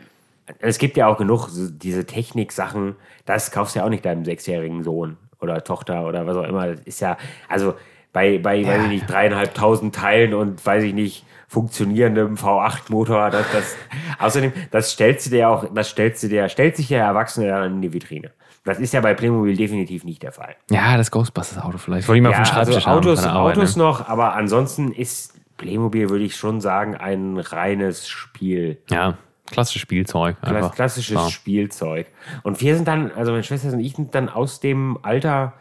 es gibt ja auch genug so diese Technik-Sachen, das kaufst du ja auch nicht deinem sechsjährigen Sohn oder Tochter oder was auch immer. Das ist ja, also bei, bei weiß ich nicht, dreieinhalbtausend Teilen und weiß ich nicht, funktionierendem V8-Motor, das, das, außerdem, das stellst du dir auch, das stellst du dir, stellt sich der Erwachsene dann in die Vitrine. Das ist ja bei Playmobil definitiv nicht der Fall. ja, das Ghostbusters-Auto vielleicht. Wollte ich mal auf Ja, dem Schreibtisch also Autos, haben. Arbeit, Autos ne? noch, aber ansonsten ist Playmobil, würde ich schon sagen, ein reines Spiel. Ja, klassisches Spielzeug. Einfach. klassisches Ja. Spielzeug. Und wir sind dann, also meine Schwester und ich sind dann aus dem Alter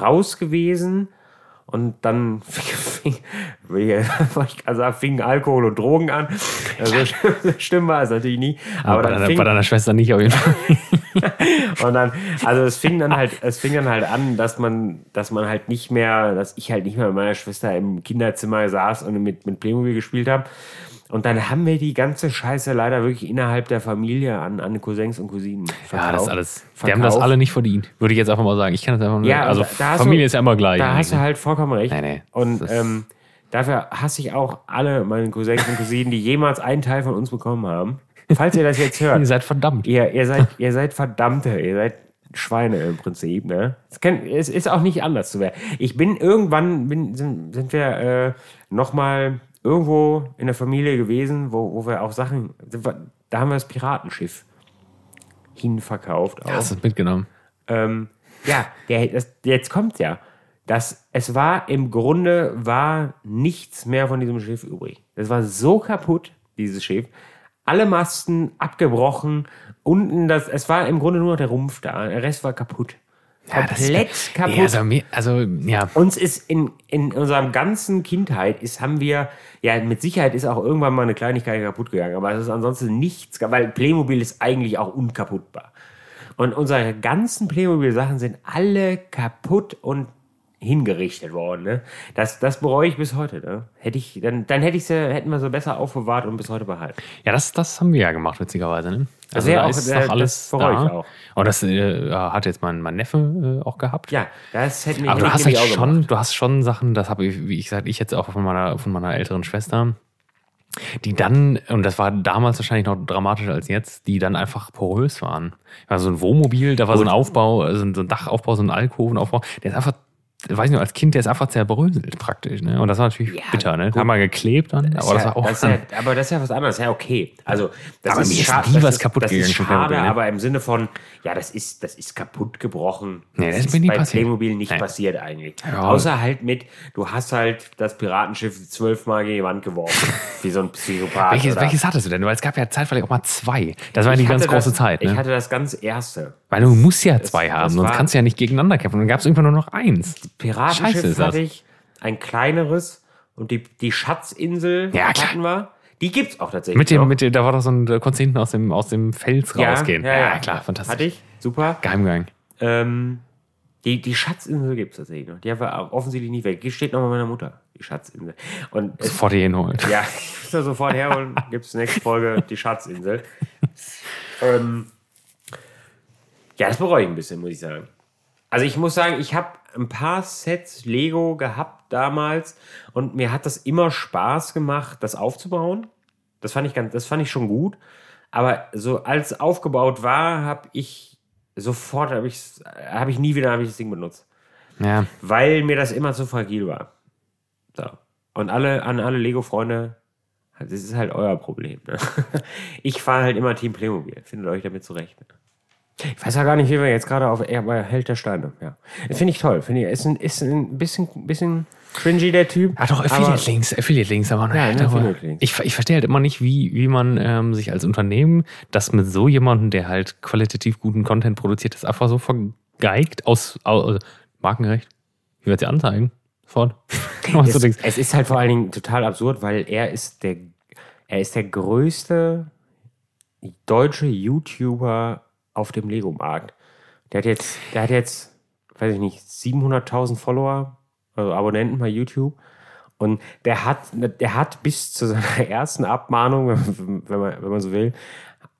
raus gewesen und dann fing, gerade sagen, fingen Alkohol und Drogen an. Also so stimmt war es natürlich nie. Aber bei, dann deiner, fing, bei deiner Schwester nicht auf jeden Fall. und dann, also es fing dann halt, es fing dann halt an, dass man, dass man halt nicht mehr, dass ich halt nicht mehr mit meiner Schwester im Kinderzimmer saß und mit, mit Playmobil gespielt habe. Und dann haben wir die ganze Scheiße leider wirklich innerhalb der Familie an, an Cousins und Cousinen verkauft. Ja, das ist alles. Die haben das alle nicht verdient. Würde ich jetzt einfach mal sagen. Ich kann das einfach nur. Ja, also Familie du- ist ja immer gleich. Da hast du halt vollkommen recht. Nee, nee. Und ähm, dafür hasse ich auch alle meine Cousins und Cousinen, die jemals einen Teil von uns bekommen haben. Falls ihr das jetzt hört. Ihr seid verdammt. Ihr, ihr, seid, ihr seid Verdammte, ihr seid Schweine im Prinzip. Ne? Es, kann, es ist auch nicht anders zu werden. Ich bin irgendwann, bin, sind, sind wir äh, nochmal irgendwo in der Familie gewesen, wo, wo wir auch Sachen, da haben wir das Piratenschiff hinverkauft. Auch. Hast du es mitgenommen? Ähm, ja, der, das, jetzt kommt's ja. Das, es war im Grunde war nichts mehr von diesem Schiff übrig. Das war so kaputt, dieses Schiff. Alle Masten abgebrochen. Unten das, es war im Grunde nur noch der Rumpf da. Der Rest war kaputt. Ja, das ist- Komplett kaputt. Nee, also, mir, also, ja. Uns ist in, in unserem ganzen Kindheit ist, haben wir, ja, mit Sicherheit ist auch irgendwann mal eine Kleinigkeit kaputt gegangen, aber es ist ansonsten nichts, weil Playmobil ist eigentlich auch unkaputtbar. Und unsere ganzen Playmobil-Sachen sind alle kaputt und hingerichtet worden. Ne? Das, das bereue ich bis heute. Ne? Hätte ich, dann, dann hätte ich sie, hätten wir sie besser aufbewahrt und bis heute behalten. Ja, das, das haben wir ja gemacht, witzigerweise. Ne? Also wäre da auch- ist äh, doch alles das bereue da. ich auch. Und das äh, hat jetzt mein, mein Neffe äh, auch gehabt. Ja, das hätten wir Aber du hast halt schon, gemacht. du hast schon Sachen, das habe ich, wie ich gesagt, ich jetzt auch von meiner, von meiner älteren Schwester, die dann, und das war damals wahrscheinlich noch dramatischer als jetzt, die dann einfach porös waren. War so ein Wohnmobil, da war so ein Aufbau, so ein Dachaufbau, so ein Alkovenaufbau, der ist einfach, weiß nicht, als Kind, der ist einfach zerbröselt praktisch, ne? Und das war natürlich Ja, bitter, ne? gut. Haben wir geklebt dann, aber das ja, war auch. das ist ja, aber das ist ja was anderes, ja okay. Also das Aber ist mir ist nie das was ist, kaputt das gegangen ist schade, ne? aber im Sinne von, ja, das ist, das ist kaputt gebrochen. Nee, das ist ist mir nie bei passiert. Playmobil nicht Nee. passiert eigentlich. Außer halt mit, du hast halt das Piratenschiff zwölfmal gegen die Wand geworfen, wie so ein Psychopath. welches, welches hattest du denn? Weil es gab ja zeitweilig auch mal zwei. Das war Ich die ganz große das, Zeit, Ich ne? hatte das ganz erste. Weil du musst ja zwei das haben, sonst kannst du ja nicht gegeneinander kämpfen. Und dann gab es irgendwann nur noch eins. Piratenschiff hatte ich, ein kleineres und die, die Schatzinsel Ja, hatten wir. Die gibt's auch tatsächlich. Mit dem, noch. mit dem, da war doch so ein, da konntest du hinten aus dem, aus dem Fels rausgehen. Ja, ja, klar, fantastisch. Hatte ich, super. Geheimgang. Ähm, die, die Schatzinsel gibt es tatsächlich noch. Die haben wir offensichtlich nicht weg. Die steht noch bei meiner Mutter, die Schatzinsel. Und Sofort hier hinholen. ja, ich muss da sofort herholen. Gibt es nächste Folge die Schatzinsel. ähm, ja, das bereue ich ein bisschen, muss ich sagen. Also ich muss sagen, ich habe ein paar Sets Lego gehabt damals und mir hat das immer Spaß gemacht, das aufzubauen. Das fand ich ganz, das fand ich schon gut. Aber so als aufgebaut war, habe ich sofort, habe ich, habe ich nie wieder hab ich das Ding benutzt Ja. weil mir das immer zu fragil war. So. Und alle, an alle Lego-Freunde, das ist halt euer Problem. Ne? Ich fahre halt immer Team Playmobil. Findet euch damit zurecht. Ne? Ich weiß ja gar nicht, wie wir jetzt gerade auf er bei Held der Steine. Ja. Finde ich toll. Finde ich, ist ein, ist ein bisschen, bisschen cringy, der Typ. Ah, doch, aber- Affiliate-Links, Affiliate-Links, aber Ja, ja, ne, Affiliate-Links. ich, ich verstehe halt immer nicht, wie, wie man ähm, sich als Unternehmen das mit so jemandem, der halt qualitativ guten Content produziert, das einfach so vergeigt aus, aus Markenrecht. Wie wird sie anzeigen? Du es, es ist halt vor allen Dingen total absurd, weil er ist der, er ist der größte deutsche YouTuber auf dem Lego-Markt. Der hat jetzt, der hat jetzt, weiß ich nicht, 700.000 Follower, also Abonnenten bei YouTube. Und der hat, der hat bis zu seiner ersten Abmahnung, wenn man, wenn man so will,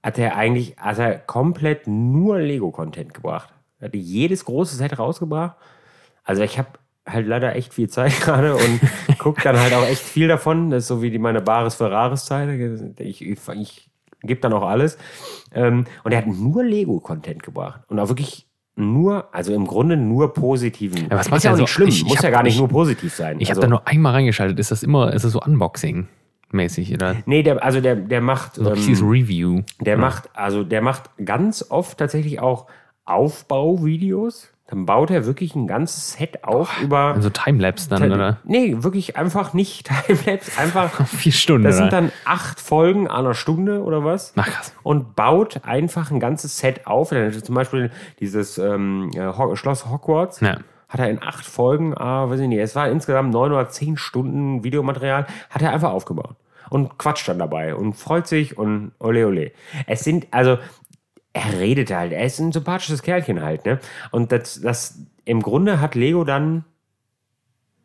hat er eigentlich, hat er komplett nur Lego-Content gebracht. Er hat jedes große Set rausgebracht. Also ich habe halt leider echt viel Zeit gerade und gucke dann halt auch echt viel davon. Das ist so wie die, meine Bares Ferraris Zeit. Ich, ich, gebe dann auch alles. Ähm, und er hat nur Lego-Content gebracht. Und auch wirklich nur, also im Grunde nur positiven. Ja, was ist macht ja er auch so? nicht schlimm. Ich- ich Muss ja hab- gar nicht ich- nur positiv sein. Ich also, habe da nur einmal reingeschaltet. Ist das immer, ist das so Unboxing-mäßig? Oder Nee, der, also der, der macht. so ähm, Review? Der macht, also der macht ganz oft tatsächlich auch Aufbauvideos. Dann baut er wirklich ein ganzes Set auf über. Also Timelapse dann, oder? Nee, wirklich einfach nicht Timelapse, einfach. Vier Stunden, Das sind oder? dann acht Folgen einer Stunde oder was. Ach, krass. Und baut einfach ein ganzes Set auf. Dann Zum Beispiel dieses ähm, äh, Schloss Hogwarts. Ja. Hat er in acht Folgen, ah, weiß ich nicht, es war insgesamt neun oder zehn Stunden Videomaterial, hat er einfach aufgebaut. Und quatscht dann dabei und freut sich und ole ole. Es sind, also, er redet halt, er ist ein sympathisches Kerlchen halt, ne? Und das, das im Grunde hat Lego dann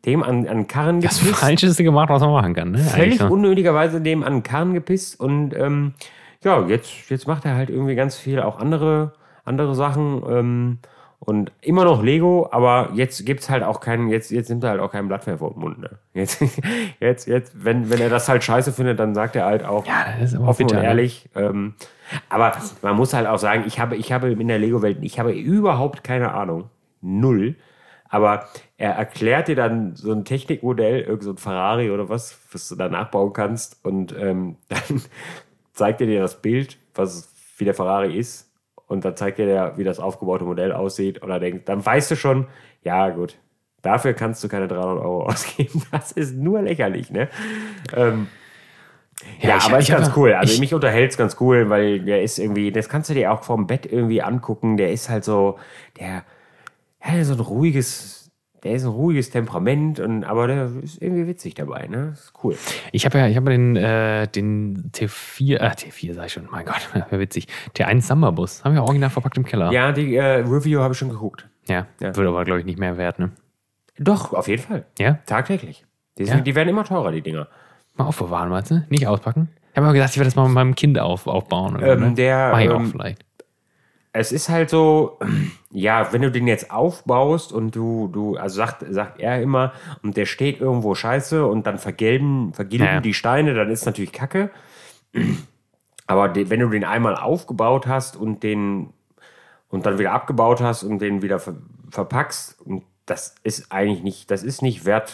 dem an, an Karren Das gepisst. Falscheste gemacht, was man machen kann, ne? Völlig Eigentlich, ne? unnötigerweise dem an Karren gepisst und ähm, ja, jetzt, jetzt macht er halt irgendwie ganz viel auch andere, andere Sachen ähm, und immer noch Lego, aber jetzt gibt's halt auch keinen, jetzt, jetzt nimmt er halt auch kein Blatt mehr vor den Mund. Ne? Jetzt, jetzt, jetzt, wenn, wenn er das halt scheiße findet, dann sagt er halt auch Ja, das ist offen bitter, und ne? ehrlich. Ähm, aber man muss halt auch sagen, ich habe, ich habe in der Lego-Welt, ich habe überhaupt keine Ahnung. Null. Aber er erklärt dir dann so ein Technikmodell, irgend so ein Ferrari oder was, was du da nachbauen kannst. Und ähm, dann zeigt er dir das Bild, was, wie der Ferrari ist. Und dann zeigt er dir, wie das aufgebaute Modell aussieht. Und er denkt, dann weißt du schon, ja gut, dafür kannst du keine 300 Euro ausgeben. Das ist nur lächerlich, ne? Ähm, ja, ich- aber ich ist ganz cool. Also ich- mich unterhält es ganz cool, weil der ist irgendwie, das kannst du dir auch vom Bett irgendwie angucken. Der ist halt so, der, ja, so ein ruhiges, der ist ein ruhiges Temperament, und, aber der ist irgendwie witzig dabei, ne? Ist cool. Ich habe ja, ich habe den, äh, den T4, äh, T4 sag ich schon, mein Gott, witzig. T1 Samba-Bus, haben wir original verpackt im Keller. Ja, die äh, Review habe ich schon geguckt. Ja, Ja. wird aber, glaube ich, nicht mehr wert, ne? Doch, auf jeden Fall. Ja? Tagtäglich. Die, Ja? sind, die werden immer teurer, die Dinger. Mal aufbewahren, meinst du? Nicht auspacken? Ich habe mir gedacht, ich werde das mal mit meinem Kind auf, aufbauen. oder Ähm, ne? der, Mach ich auch ähm, vielleicht. Es ist halt so, ja, wenn du den jetzt aufbaust und du, du, also sagt, sagt er immer, und der steht irgendwo scheiße und dann vergelben, vergilben Ja. die Steine, dann ist natürlich Kacke. Aber de, wenn du den einmal aufgebaut hast und den und dann wieder abgebaut hast und den wieder ver, verpackst, und das ist eigentlich nicht, das ist nicht wert.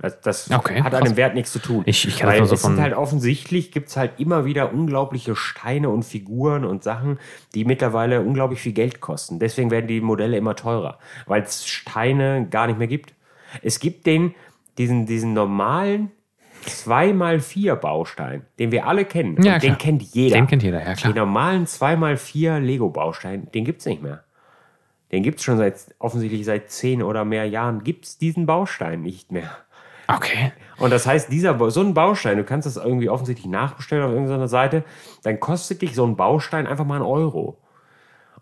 Das, das Okay, hat an dem Wert nichts zu tun. Ich- ich das Weil nur so es sind halt offensichtlich gibt es halt immer wieder unglaubliche Steine und Figuren und Sachen, die mittlerweile unglaublich viel Geld kosten. Deswegen werden die Modelle immer teurer, weil es Steine gar nicht mehr gibt. Es gibt den, diesen, diesen normalen 2x4 Baustein, den wir alle kennen. Ja, den kennt jeder. Den kennt jeder, ja, klar. Den normalen 2x4 Lego-Baustein, den gibt es nicht mehr. Den gibt es schon seit offensichtlich seit zehn oder mehr Jahren, gibt es diesen Baustein nicht mehr. Okay. Und das heißt, dieser, so ein Baustein, du kannst das irgendwie offensichtlich nachbestellen auf irgendeiner Seite, dann kostet dich so ein Baustein einfach mal einen Euro.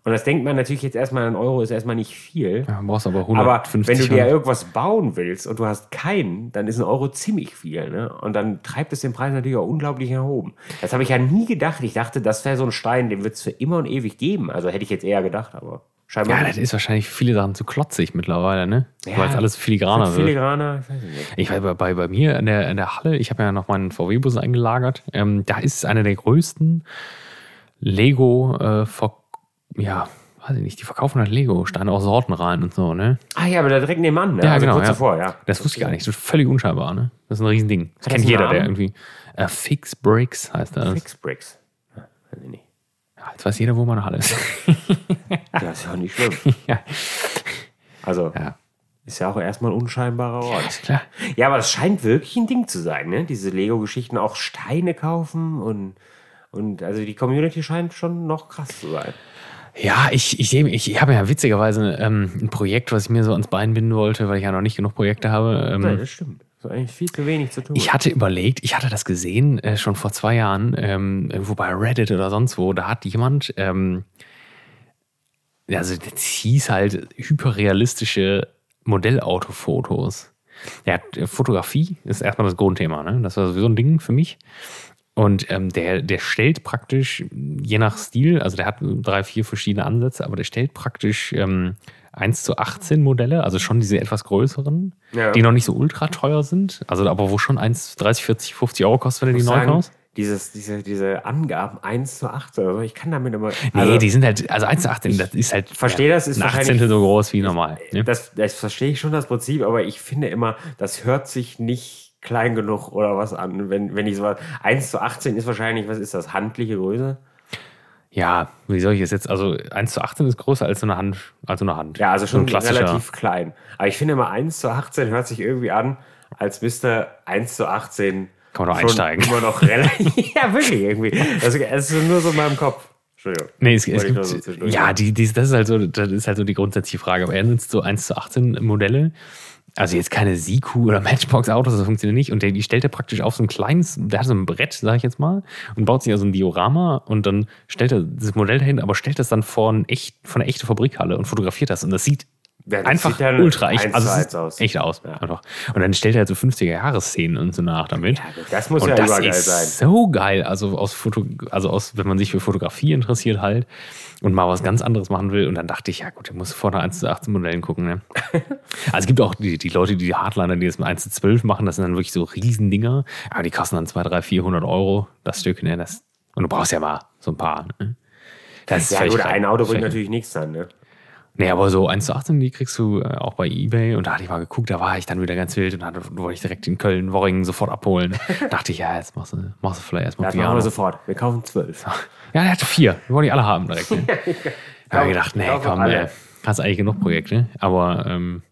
Und das denkt man natürlich jetzt erstmal, ein Euro ist erstmal nicht viel. Ja, brauchst aber Aber 150 wenn du dir irgendwas bauen willst und du hast keinen, dann ist ein Euro ziemlich viel. Ne? Und dann treibt es den Preis natürlich auch unglaublich nach oben. Das habe ich ja nie gedacht. Ich dachte, das wäre so ein Stein, den wird es für immer und ewig geben. Also hätte ich jetzt eher gedacht, aber scheinbar Ja, das ist wahrscheinlich viele Sachen zu klotzig mittlerweile, ne? Ja. Weil es alles filigraner wird. Filigraner, ich weiß nicht. Ich bei, bei, bei mir in der, in der Halle, ich habe ja noch meinen VW-Bus eingelagert, ähm, da ist einer der größten Lego, äh, ver ja, weiß ich nicht, die verkaufen halt Lego-Steine aus Sorten rein und so, ne? Ah ja, aber da direkt nebenan, ne? Ja, also genau, kurz ja. davor, ja. Das wusste ich gar nicht, das ist völlig unscheinbar, ne? Das ist ein Riesending. Das Hat kennt das jeder, der Namen? irgendwie. Äh, Fix Bricks heißt das. Fix Bricks. Ja, weiß ich nicht. Ja, jetzt weiß jeder, wo meine Halle ist. Ja, ist ja auch nicht schlimm. ja, Also, ja, ist ja auch erstmal ein unscheinbarer Ort. ist klar. Ja, aber es scheint wirklich ein Ding zu sein, ne? Diese Lego-Geschichten auch Steine kaufen und, und also die Community scheint schon noch krass zu sein. Ja, ich, ich, sehe- ich, ich habe ja witzigerweise ähm, ein Projekt, was ich mir so ans Bein binden wollte, weil ich ja noch nicht genug Projekte habe. Ähm, Ja, das stimmt. So eigentlich viel zu wenig zu tun. Ich hatte überlegt, ich hatte das gesehen, äh, schon vor zwei Jahren, ähm, irgendwo bei Reddit oder sonst wo, da hat jemand, ähm, also das hieß halt hyperrealistische Modellautofotos. Äh, Fotografie, ist erstmal das Grundthema, ne? Das war sowieso ein Ding für mich. Und ähm, der, der stellt praktisch, je nach Stil, also der hat drei, vier verschiedene Ansätze, aber der stellt praktisch ähm, 1 zu 18 Modelle, also schon diese etwas größeren, Ja. die noch nicht so ultra teuer sind, also aber wo schon 1, 30, 40, 50 Euro kostet, wenn du die neu kaufst. dieses, diese, diese Angaben 1 zu 8 oder so, ich kann damit immer. Nee, also, die sind halt, also 1 zu 18, das ist halt verstehe das, ist ein wahrscheinlich- 18 so groß wie normal. Ne? das, das verstehe ich schon, das Prinzip, aber ich finde immer, das hört sich nicht klein genug oder was an. Wenn, wenn ich so 1 zu 18 ist wahrscheinlich, was ist das, handliche Größe? Ja, wie soll ich es jetzt, also 1 zu 18 ist größer als so eine Hand, als so eine Hand. Ja, also So schon klassischer. relativ klein. Aber ich finde immer 1 zu 18 hört sich irgendwie an, als müsste 1 zu 18 Kann man doch einsteigen. immer noch relativ. ja, wirklich irgendwie. Das, das ist nur so in meinem Kopf. Entschuldigung. Nee, es, es gibt, so ja, die, die, das ist halt so, das ist halt so die grundsätzliche Frage. Aber er nutzt so 1 zu 18 Modelle. Also jetzt keine Siku oder Matchbox-Autos, das funktioniert nicht. Und die stellt er praktisch auf so ein kleines, der hat so ein Brett, sag ich jetzt mal, und baut sich also ein Diorama und dann stellt er das Modell dahin, aber stellt das dann vor, ein echt, vor eine echte Fabrikhalle und fotografiert das. Und das sieht Ja, einfach dann ultra echt, also es aus. echt aus. Einfach. Und dann stellt er halt so 50er-Jahres-Szenen und so nach damit. Ja, das muss und ja das übergeil ist sein. so geil. Also aus Foto, also aus, wenn man sich für Fotografie interessiert halt und mal was ganz anderes machen will. Und dann dachte ich, ja gut, ich muss vor der 1 zu 18 Modellen gucken. Ne? also es gibt auch die, die Leute, die Hardliner, die das mit 1 zu 12 machen, das sind dann wirklich so Riesendinger. Aber die kosten dann 200, 300, 400 Euro das Stück. Ne? Das, und du brauchst ja mal so ein paar. Ne? Das Ja, gut, ein Auto bringt natürlich nichts dann, ne? Nee, aber so 1 zu 18, die kriegst du äh, auch bei Ebay. Und da hatte ich mal geguckt, da war ich dann wieder ganz wild und dann wollte ich direkt in Köln, Worringen sofort abholen. dachte ich, ja, jetzt machst du, machst du vielleicht erstmal Das machen Piano. wir sofort. Wir kaufen zwölf. Ja, der hatte vier. Wir wollen die alle haben direkt. Ne? da habe ich gedacht, nee, komm, alle. äh, hast eigentlich genug Projekte. Aber ähm,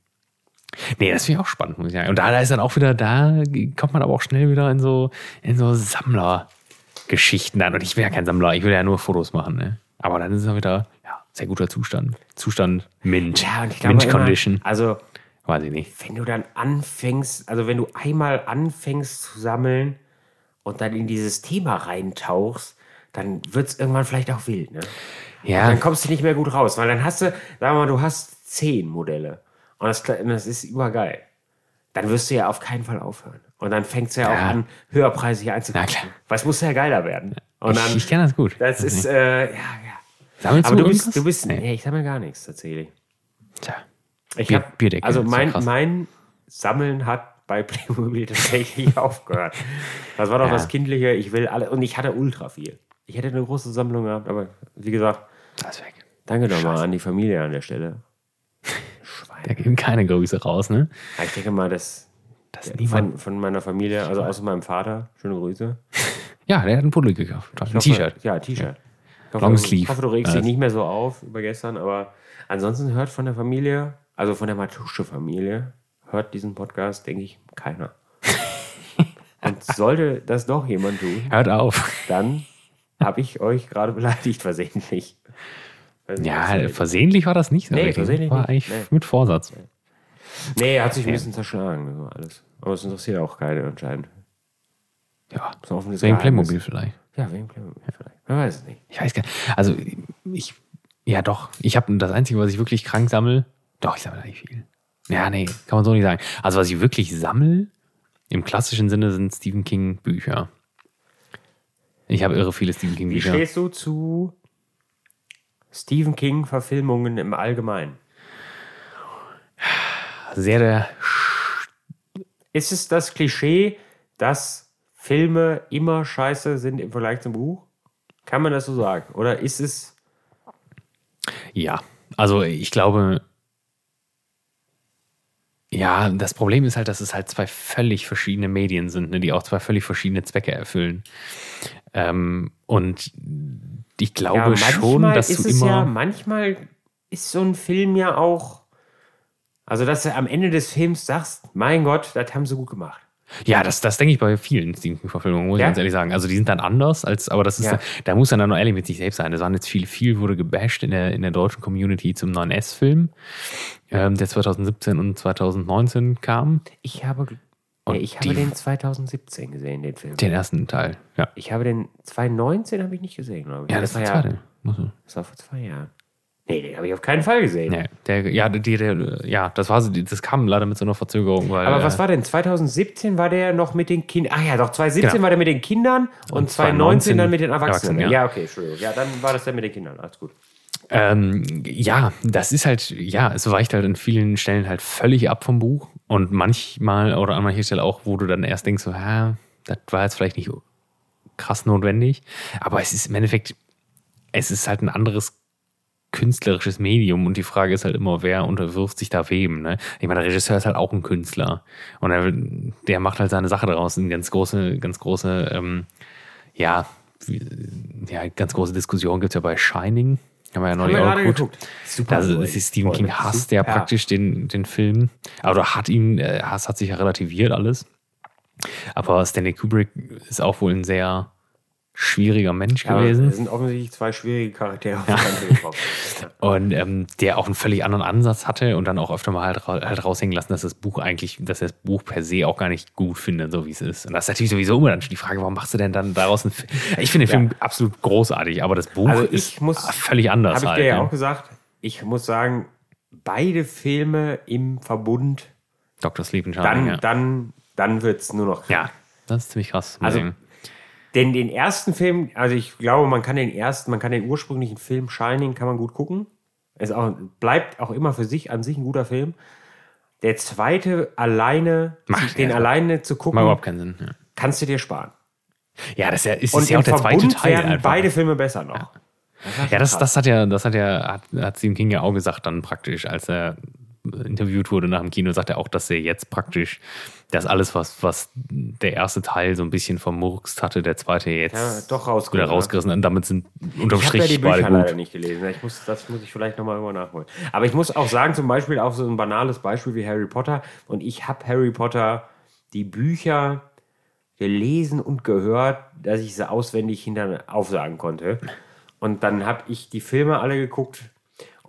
nee, das finde ich auch spannend, muss ich sagen. Und da, da ist dann auch wieder, da kommt man aber auch schnell wieder in so, in so Sammlergeschichten dann. Und ich will ja kein Sammler, ich will ja nur Fotos machen. Ne? Aber dann ist es auch wieder, ja, Sehr guter Zustand. Zustand Mint. Ja, und ich glaube Mint immer, Condition. also Weiß ich nicht. wenn du dann anfängst, also wenn du einmal anfängst zu sammeln und dann in dieses Thema reintauchst, dann wird es irgendwann vielleicht auch wild, ne? Ja, Dann kommst du nicht mehr gut raus, weil dann hast du, sagen wir mal, du hast zehn Modelle und das, das ist übergeil. Dann wirst du ja auf keinen Fall aufhören. Und dann fängt es ja, auch Ja. an, höherpreisig einzukaufen. Weil es muss ja geiler werden. Und dann, ich, ich kenne das gut. das ist, äh, ja, ja. Sammelst Aber du bist, du bist, Nee. ich sammle gar nichts tatsächlich. Tja. Ich Bier- hab, Bierdeckel, also ja mein, krass. mein Sammeln hat bei Playmobil tatsächlich aufgehört. Das war doch Ja. das kindliche, ich will alle, und ich hatte ultra viel. Ich hätte eine große Sammlung gehabt, aber wie gesagt, Das ist weg. danke nochmal an die Familie an der Stelle. Da Schwein. geben keine Grüße raus, ne? Ja, Ich denke mal, dass Das von, von meiner Familie, also außer meinem Vater, schöne Grüße. Ja, der hat einen Pudel gekauft. Ein T-Shirt. Ja, ein T-Shirt. Ich hoffe, Longsleeve. Ich hoffe, du regst dich nicht mehr so auf über gestern, aber ansonsten hört von der Familie, also von der Matusche-Familie, hört diesen Podcast, denke ich, keiner. Und sollte das doch jemand tun, Hört auf. dann habe ich euch gerade beleidigt versehentlich. Nicht, Ja, das versehentlich war das nicht. so Nee, versehentlich War eigentlich Nee. mit Vorsatz. Nee, er hat sich ein bisschen zerschlagen, so alles. Aber es interessiert auch keinen anscheinend. Ja. Das ist ein Wegen. Playmobil vielleicht. Ja, wegen Playmobil vielleicht. Man weiß es nicht. Ich weiß gar nicht. Also, ich, ja doch. Ich habe das Einzige, was ich wirklich krank sammle, doch, ich sammle eigentlich viel. Ja, nee, kann man so nicht sagen. Also, was ich wirklich sammle, im klassischen Sinne sind Stephen King Bücher. Ich habe irre viele Stephen King Wie Bücher. stehst du zu Stephen King-Verfilmungen im Allgemeinen? Sehr der, Ist es das Klischee, dass Filme immer scheiße sind im Vergleich zum Buch? Kann man das so sagen? Oder ist es. ja. Also, ich glaube, ja, das Problem ist halt, dass es halt zwei völlig verschiedene Medien sind, ne, die auch zwei völlig verschiedene Zwecke erfüllen. Ähm, und ich glaube schon, dass ist du es immer. ja, manchmal ist so ein Film ja auch. Also, dass du am Ende des Films sagst, mein Gott, das haben sie gut gemacht. Ja, das, das denke ich bei vielen Stephen King-Verfilmungen, muss Ja? ich ganz ehrlich sagen. Also die sind dann anders, als, aber das ist, Ja. da muss er dann noch ehrlich mit sich selbst sein. Das waren jetzt viel, viel wurde gebasht in der, in der deutschen Community zum 9S-Film, ähm, der 2017 und 2019 kam. Ich habe. Und ich habe die- den 2017 gesehen, den Film. Den ersten Teil, ja. Ich habe den 2019 habe ich nicht gesehen, glaube ich. Ja, das, war war ja, man- das war vor zwei Jahren. Nee, den habe ich auf keinen Fall gesehen. Nee, der, ja, die, der, ja, das war so, das kam leider mit so einer Verzögerung, weil. Aber was äh, war denn? 2017 war der noch mit den Kindern. Ach ja, doch, 2017 Genau. war der mit den Kindern und, Und 2019 dann mit den Erwachsenen, Erwachsenen. ja. ja. okay, Entschuldigung. Ja, dann war das dann mit den Kindern. Alles gut. Ähm, ja, das ist halt, ja, es weicht halt an vielen Stellen halt völlig ab vom Buch. Und manchmal oder an mancher Stelle auch, wo du dann erst denkst, so, ja, das war jetzt vielleicht nicht krass notwendig. Aber es ist im Endeffekt, es ist halt ein anderes künstlerisches Medium und die Frage ist halt immer, wer unterwirft sich da wem. Ne? Ich meine, der Regisseur ist halt auch ein Künstler und er, der macht halt seine Sache daraus. Eine ganz große, ganz große, ähm, ja, wie, ja, ganz große Diskussion gibt es ja bei Shining. Haben wir ja neulich auch gerade geguckt. geguckt. Super Also, das ist Stephen King hasst ja praktisch den, den Film. Oder hat ihn, äh, Hass hat sich ja relativiert alles. Aber Stanley Kubrick ist auch wohl ein sehr schwieriger Mensch Ja, gewesen. es sind offensichtlich zwei schwierige Charaktere. Ja. Und ähm, der auch einen völlig anderen Ansatz hatte und dann auch öfter mal halt, halt raushängen lassen, dass das Buch eigentlich, dass er das Buch per se auch gar nicht gut findet, so wie es ist. Und das ist natürlich sowieso immer dann schon die Frage, warum machst du denn dann daraus einen Film? Ich finde den Film absolut großartig, aber das Buch Also ist muss- völlig anders Habe ich halt. dir ja ne? auch gesagt. Ich muss sagen, beide Filme im Verbund, Dr. Sleep dann, Shining, ja. dann, dann wird es nur noch ja, das ist ziemlich krass. Also, sagen. Den, ersten Film, also ich glaube, man kann den ersten, man kann den ursprünglichen Film Shining, kann man gut gucken. Es auch, bleibt auch immer für sich an sich ein guter Film. Der zweite alleine, Macht den ja. alleine zu Macht gucken, überhaupt keinen Sinn. Ja, kannst du dir sparen. ja das ist ja, ist, Und ist ja auch der zweite Teil. werden einfach. beide Filme besser noch. Ja, das, das hat ja, das hat ja, hat, hat Stephen King ja auch gesagt dann praktisch, als er interviewt wurde nach dem Kino, sagt er auch, dass er jetzt praktisch, dass alles, was, was der erste Teil so ein bisschen vermurkst hatte, der zweite jetzt Ja, doch wieder rausgerissen und damit sind unterm Ich habe ja die Strich Bücher leider gut. nicht gelesen. Ich muss, das muss ich vielleicht nochmal irgendwo nachholen. Aber ich muss auch sagen, zum Beispiel auch so ein banales Beispiel wie Harry Potter. Und ich habe Harry Potter die Bücher gelesen und gehört, dass ich sie auswendig hinter aufsagen konnte. Und dann habe ich die Filme alle geguckt.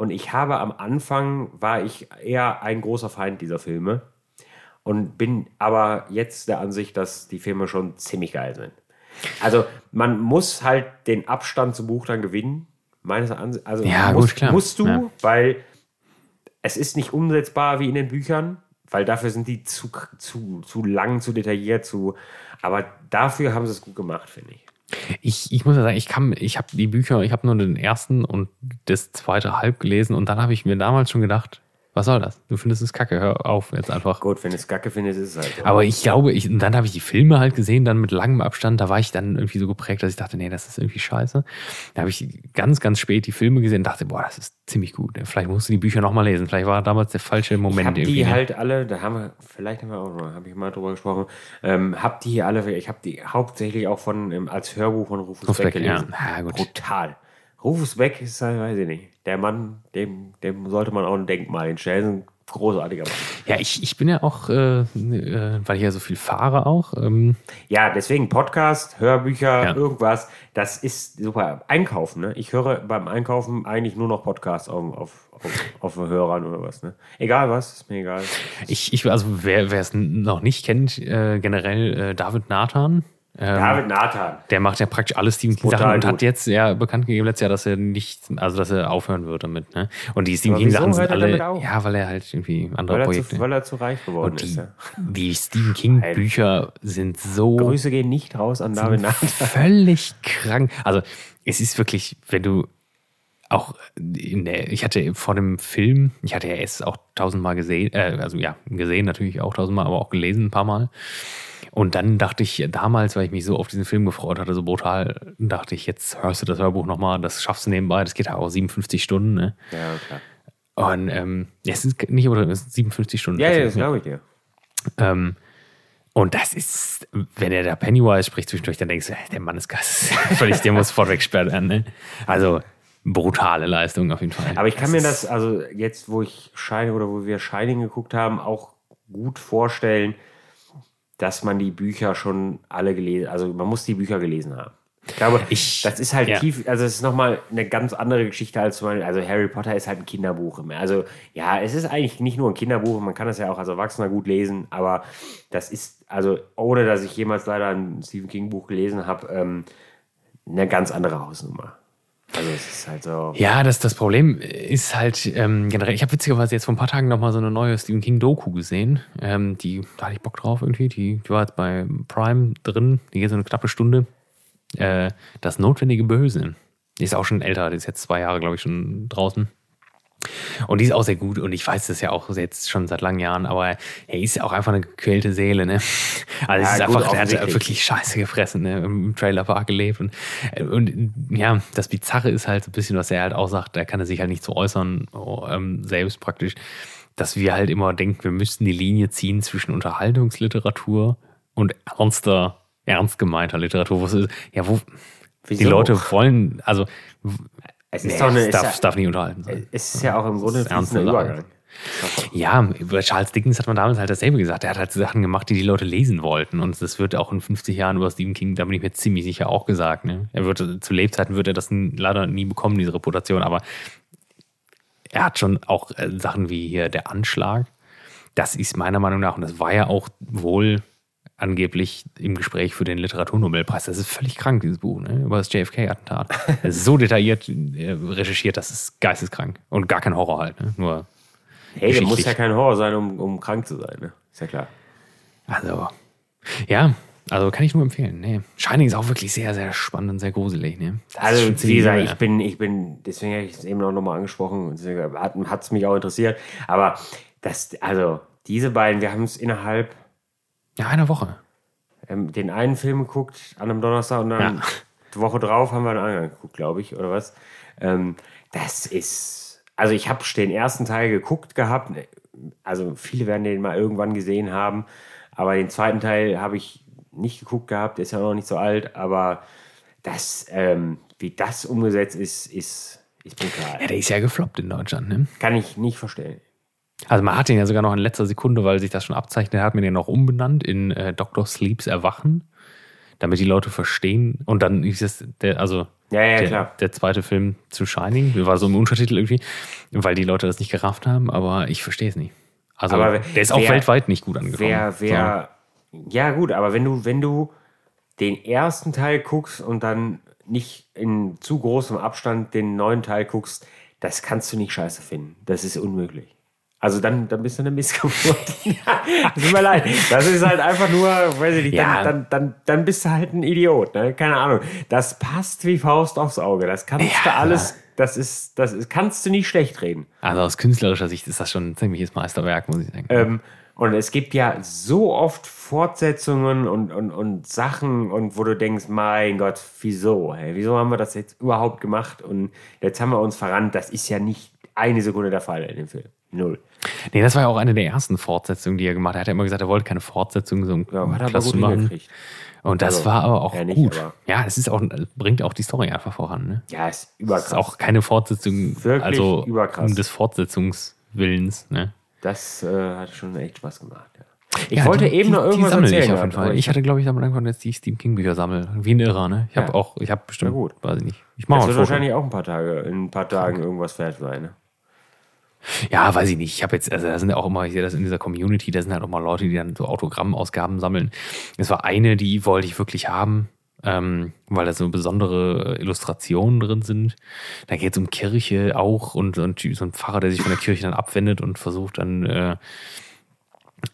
Und ich habe am Anfang, war ich eher ein großer Feind dieser Filme. Und bin aber jetzt der Ansicht, dass die Filme schon ziemlich geil sind. Also man muss halt den Abstand zum Buch dann gewinnen. Meines Ansichts. Also Ja, musst, gut, klar. musst du, Ja. weil es ist nicht umsetzbar wie in den Büchern, weil dafür sind die zu, zu, zu lang, zu detailliert, zu. Aber dafür haben sie es gut gemacht, finde ich. Ich, ich muss ja sagen, ich kann, ich habe die Bücher, ich habe nur den ersten und das zweite halb gelesen und dann habe ich mir damals schon gedacht, was soll das? Du findest es kacke, hör auf jetzt einfach. Gut, wenn du es kacke findest, ist es halt so. Aber ich glaube, ich, und dann habe ich die Filme halt gesehen, dann mit langem Abstand, da war ich dann irgendwie so geprägt, dass ich dachte, nee, das ist irgendwie scheiße. Da habe ich ganz, ganz spät die Filme gesehen und dachte, boah, das ist ziemlich gut. Vielleicht musst du die Bücher nochmal lesen. Vielleicht war damals der falsche ich Moment habe irgendwie. die ne? halt alle, da haben wir, vielleicht haben wir auch noch, habe ich mal drüber gesprochen, ähm, hab die alle, ich habe die hauptsächlich auch von, als Hörbuch von Rufus, Beck ja. gelesen. Ja, gut. Brutal. Rufus Beck ist, halt, weiß ich nicht, der Mann, dem, dem sollte man auch ein Denkmal hinstellen. Großartiger Mann. Ja, ich, ich bin ja auch, äh, äh, weil ich ja so viel fahre auch, ähm, Ja, deswegen Podcast, Hörbücher, Ja. irgendwas, das ist super. Einkaufen, ne? Ich höre beim Einkaufen eigentlich nur noch Podcasts auf, auf, auf, auf Hörern oder was, ne? Egal was, ist mir egal. Ich, ich also wer wer es noch nicht kennt, äh, generell äh, David Nathan. Ähm, David Nathan. Der macht ja praktisch alle Stephen King Brutal Sachen und gut. hat jetzt ja bekannt gegeben letztes Jahr, dass er nicht, also dass er aufhören wird damit. Ne? Und die Stephen Aber King Sachen sind alle, ja, weil er halt irgendwie andere Weil Projekte. zu, weil er zu reich geworden und ist. die, Ja. die Stephen King Bücher sind so Grüße gehen nicht raus an David Nathan. völlig krank. Also es ist wirklich, wenn du auch in der, ich hatte vor dem Film, ich hatte ja es auch tausendmal gesehen, äh, also ja, gesehen natürlich auch tausendmal, aber auch gelesen ein paar Mal. Und dann dachte ich damals, weil ich mich so auf diesen Film gefreut hatte, so brutal, dachte ich, jetzt hörst du das Hörbuch nochmal, das schaffst du nebenbei, das geht ja auch 57 Stunden, ne? Ja, klar. Und ähm, es ist nicht, oder es ist 57 Stunden. Ja, ja, das tatsächlich, ne? glaube ich dir. Ähm, und das ist, wenn er da Pennywise spricht zwischendurch, dann denkst du, der Mann ist geil. Völlig, der muss sofort weggesperrt werden. Ne? Also brutale Leistung auf jeden Fall. Aber ich kann mir ist- das, also jetzt, wo ich Shining oder wo wir Shining geguckt haben, auch gut vorstellen, dass man die Bücher schon alle gelesen, also man muss die Bücher gelesen haben. Ich glaube, Ich- das ist halt ja. tief, also es ist nochmal eine ganz andere Geschichte als zum Beispiel, also Harry Potter ist halt ein Kinderbuch. Also ja, es ist eigentlich nicht nur ein Kinderbuch, man kann das ja auch als Erwachsener gut lesen, aber das ist, also ohne dass ich jemals leider ein Stephen King Buch gelesen habe, ähm, eine ganz andere Hausnummer. Also es ist halt so. Ja, das, das Problem ist halt ähm, generell, ich habe witzigerweise jetzt vor ein paar Tagen nochmal so eine neue Stephen King Doku gesehen. Ähm, die, da hatte ich Bock drauf irgendwie. Die, die war jetzt bei Prime drin. Die geht so eine knappe Stunde. Äh, das notwendige Böse. Die ist auch schon älter, die ist jetzt zwei Jahre, glaube ich, schon draußen. Und die ist auch sehr gut und ich weiß das ja auch jetzt schon seit langen Jahren, aber er ist ja auch einfach eine gequälte Seele, ne? Also es Ja, ist gut, einfach, der hat wirklich Scheiße gefressen, ne? Im Trailerpark gelebt und, äh, und ja, das Bizarre ist halt so ein bisschen, was er halt auch sagt, da kann er sich halt nicht so äußern, oh, ähm, selbst praktisch, dass wir halt immer denken, wir müssten die Linie ziehen zwischen Unterhaltungsliteratur und ernster, ernst gemeinter Literatur. Wo es ist, ja, wo die Wieso? Leute wollen, also Es nee, ist doch eine, es darf, es darf nicht unterhalten sein. ja, es ist ja auch im Grunde Sache. Übergang. Ja, über Charles Dickens hat man damals halt dasselbe gesagt. Er hat halt Sachen gemacht, die die Leute lesen wollten. Und das wird auch in 50 Jahren über Stephen King, da bin ich mir ziemlich sicher auch gesagt. Ne? Er würde, zu Lebzeiten wird er das leider nie bekommen, diese Reputation. Aber er hat schon auch äh, Sachen wie hier der Anschlag. Das ist meiner Meinung nach, und das war ja auch wohl angeblich im Gespräch für den Literaturnobelpreis. Das ist völlig krank, dieses Buch, ne? über das JFK-Attentat. Das ist so detailliert äh, recherchiert, das ist geisteskrank. Und gar kein Horror halt. Ne? Nur Hey, der muss ja kein Horror sein, um, um krank zu sein, ne? Ist ja klar. Also, ja, also kann ich nur empfehlen. Nee. Shining ist auch wirklich sehr, sehr spannend und sehr gruselig. Ne? Also, wie gesagt, ich bin, ich bin, deswegen habe ich es eben auch nochmal angesprochen, hat es mich auch interessiert. Aber das, also, diese beiden, wir haben es innerhalb ja, eine Woche. ähm, den einen Film geguckt an einem Donnerstag und dann Ja. die Woche drauf haben wir einen anderen geguckt, glaube ich, oder was. Ähm, das ist, also ich habe den ersten Teil geguckt gehabt, also viele werden den mal irgendwann gesehen haben, aber den zweiten Teil habe ich nicht geguckt gehabt, der ist ja noch nicht so alt, aber das, ähm, wie das umgesetzt ist, ist, ist brutal. Ja, der ist ja gefloppt in Deutschland. Ne? Kann ich nicht verstehen. Also man hat ihn ja sogar noch in letzter Sekunde, weil sich das schon abzeichnet, hat man den noch umbenannt in äh, Dr. Sleeps Erwachen. damit die Leute verstehen. Und dann ist es der, also Ja, ja, der, klar. der zweite Film zu Shining, war so im Untertitel irgendwie, weil die Leute das nicht gerafft haben, aber ich verstehe es nicht. Also Aber der ist auch wer- weltweit nicht gut angekommen. Wer, wer, ja gut, aber wenn du, wenn du den ersten Teil guckst und dann nicht in zu großem Abstand den neuen Teil guckst, das kannst du nicht scheiße finden. Das ist unmöglich. Also dann, dann bist du eine Missgeburt. Tut mir leid. Das ist halt einfach nur, weiß ich nicht, Ja. dann, dann, dann, dann bist du halt ein Idiot. Ne? Keine Ahnung. Das passt wie Faust aufs Auge. Das kannst du Ja. alles, das ist, das ist, kannst du nie schlecht reden. so. Also aus künstlerischer Sicht ist das schon ein ziemliches Meisterwerk, muss ich sagen. Ähm, und es gibt ja so oft Fortsetzungen und, und, und Sachen, und wo du denkst, mein Gott, wieso? Hey, wieso haben wir das jetzt überhaupt gemacht? Und jetzt haben wir uns verrannt. Das ist ja nicht eine Sekunde der Fall in dem Film. Null. Nee, das war ja auch eine der ersten Fortsetzungen, die er gemacht hat. Er hat ja immer gesagt, er wollte keine Fortsetzung so Ja, hat er aber gut machen. Und das Also, war aber auch ja, nicht, gut. aber- ja, es ist auch, bringt auch die Story einfach voran. Ne? Ja, ist überkrass. ist auch keine Fortsetzung, Wirklich also überkrass. um des Fortsetzungswillens. Ne? Das äh, hat schon echt Spaß gemacht. Ja. Ich Ja, wollte die- eben die, noch irgendwas die erzählen. ich auf jeden Fall. Ich hatte, glaube ich, damit angefangen, jetzt die Stephen King Bücher sammle. Wie ein Irrer, ne? Ich habe auch, ich habe bestimmt, Na gut. weiß ich nicht. Ich mache wird Foto. wahrscheinlich auch ein paar Tage, in ein paar Tagen irgendwas fertig sein. Ne? Ja, weiß ich nicht. Ich habe jetzt, also da sind ja auch immer, ich sehe das in dieser Community, da sind halt auch mal Leute, die dann so Autogrammausgaben sammeln. Es war eine, die wollte ich wirklich haben, ähm, weil da so besondere Illustrationen drin sind. Da geht es um Kirche auch und, und so ein Pfarrer, der sich von der Kirche dann abwendet und versucht dann äh,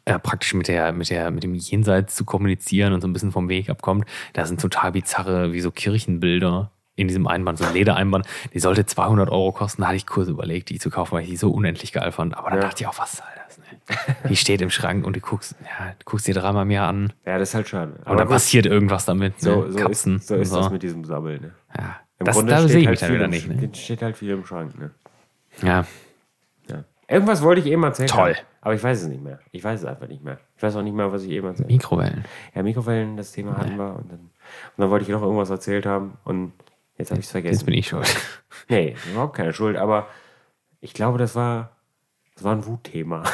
äh, praktisch mit der, mit der, mit dem Jenseits zu kommunizieren und so ein bisschen vom Weg abkommt. Da sind total bizarre, wie so Kirchenbilder in diesem Einband, so ein Ledereinband. Die sollte 200 Euro kosten. Da hatte ich kurz überlegt, die zu kaufen, weil ich die so unendlich geil fand. Aber dann Ja. dachte ich auch, was soll das? Ne? Die steht im Schrank und du guckst, ja, du guckst dir dreimal mehr an. Ja, das ist halt schade. Und dann passiert irgendwas damit. so, ne? so Kapsen. ist, so ist das mit diesem Sammeln. Ne? ja. Im Das, Grunde da steht sehe ich halt mich dann wieder im- nicht. Ne? Steht halt viel im Schrank. Ne? Ja. Ja. Irgendwas wollte ich eben erzählen. Toll. haben, Aber ich weiß es nicht mehr. Ich weiß es einfach nicht mehr. Ich weiß auch nicht mehr, was ich eben erzählt habe. Mikrowellen. Ja, Mikrowellen, das Thema hatten wir. Und dann, und dann wollte ich noch irgendwas erzählt haben. Und jetzt habe ich es Jetzt vergessen. bin ich schuld. Nee, überhaupt keine Schuld. Aber ich glaube, das war, das war ein Wutthema.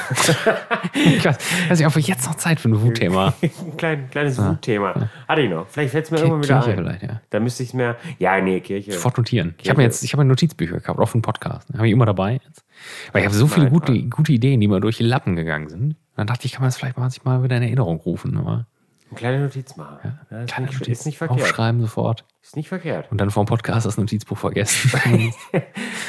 Ich weiß, weiß nicht, ob wir jetzt noch Zeit für ein Wutthema. ein klein, kleines Wutthema. Hatte ich noch. Vielleicht fällt es mir irgendwann wieder Kirche ein. vielleicht, ja. Da müsste ich es mir. Ja, nee, Kirche. Sofort notieren. Ich habe mir jetzt, ich habe mir Notizbücher gekauft, auch für einen Podcast. Habe ich immer dabei. Jetzt. Weil ich habe so viele gute, gute Ideen, die mir durch die Lappen gegangen sind. Dann dachte ich, kann man das vielleicht mal sich mal wieder in Erinnerung rufen. Aber Eine kleine Notiz machen. Ja, ist, kleine nicht, Notiz ist nicht verkehrt. aufschreiben sofort. Ist nicht verkehrt. Und dann vor dem Podcast das Notizbuch vergessen.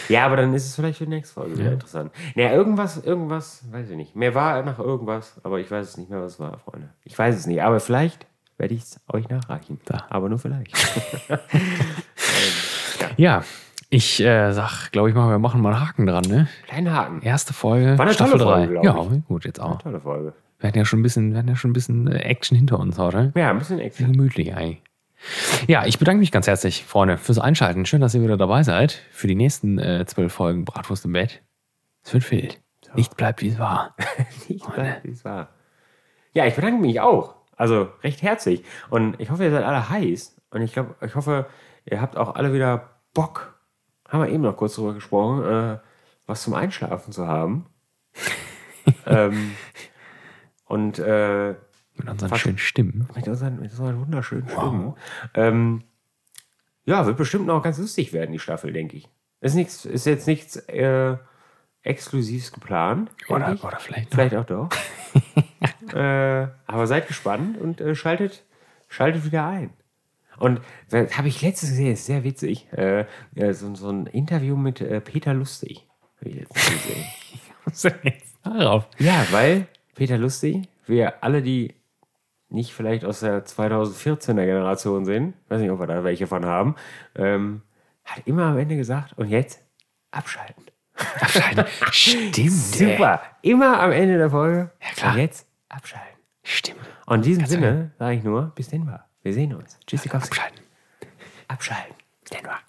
Ja, aber dann ist es vielleicht für die nächste Folge wieder interessant. Naja, irgendwas, irgendwas, weiß ich nicht. Mir war nach irgendwas, aber ich weiß es nicht mehr, was es war, Freunde. Ich weiß es nicht, aber vielleicht werde ich es euch nachreichen. Da. Aber nur vielleicht. ja, ich äh, sag, glaube ich mal, wir machen mal einen Haken dran, ne? Kleinen Haken. Erste Folge, War eine Staffel tolle 3. Folge, glaub ja, gut, jetzt auch. Tolle Folge. Wir hatten ja schon ein bisschen, wir hatten ja schon ein bisschen äh, Action hinter uns heute. Ja, ein bisschen extra. Gemütlich eigentlich. Ja, ich bedanke mich ganz herzlich, Freunde, fürs Einschalten. Schön, dass ihr wieder dabei seid für die nächsten äh, zwölf Folgen Bratwurst im Bett. Es wird wild. Nicht bleibt, wie es war. Ich weiß, wie es war. Ja, ich bedanke mich auch. Also recht herzlich. Und ich hoffe, ihr seid alle heiß. Und ich glaube, ich hoffe, ihr habt auch alle wieder Bock. Haben wir eben noch kurz drüber gesprochen, äh, was zum Einschlafen zu haben. ähm, und äh, Mit unseren Fast- schönen Stimmen. mit unseren, mit unseren wunderschönen Stimmen. Ähm, ja, wird bestimmt noch ganz lustig werden, die Staffel, denke ich. Ist, nichts, ist jetzt nichts äh, Exklusives geplant. Oder, oder vielleicht. Vielleicht auch doch. äh, aber seid gespannt und äh, schaltet, schaltet wieder ein. Und das habe ich letztes gesehen, ist sehr witzig. Äh, so, so ein Interview mit äh, Peter Lustig. Habe ich letztens gesehen. Was denn jetzt darauf? ja, weil Peter Lustig, wir alle, die nicht vielleicht aus der 2014er Generation sind, weiß nicht, ob wir da welche von haben, ähm, hat immer am Ende gesagt, und jetzt abschalten. Abschalten. Stimmt. ey. Super. Immer am Ende der Folge. Ja, klar. Und jetzt abschalten. Stimmt. Und in diesem Sinne sage ich nur, bis denn war. Wir sehen uns. Tschüssikowski. Abschalten. Abschalten. Denn war.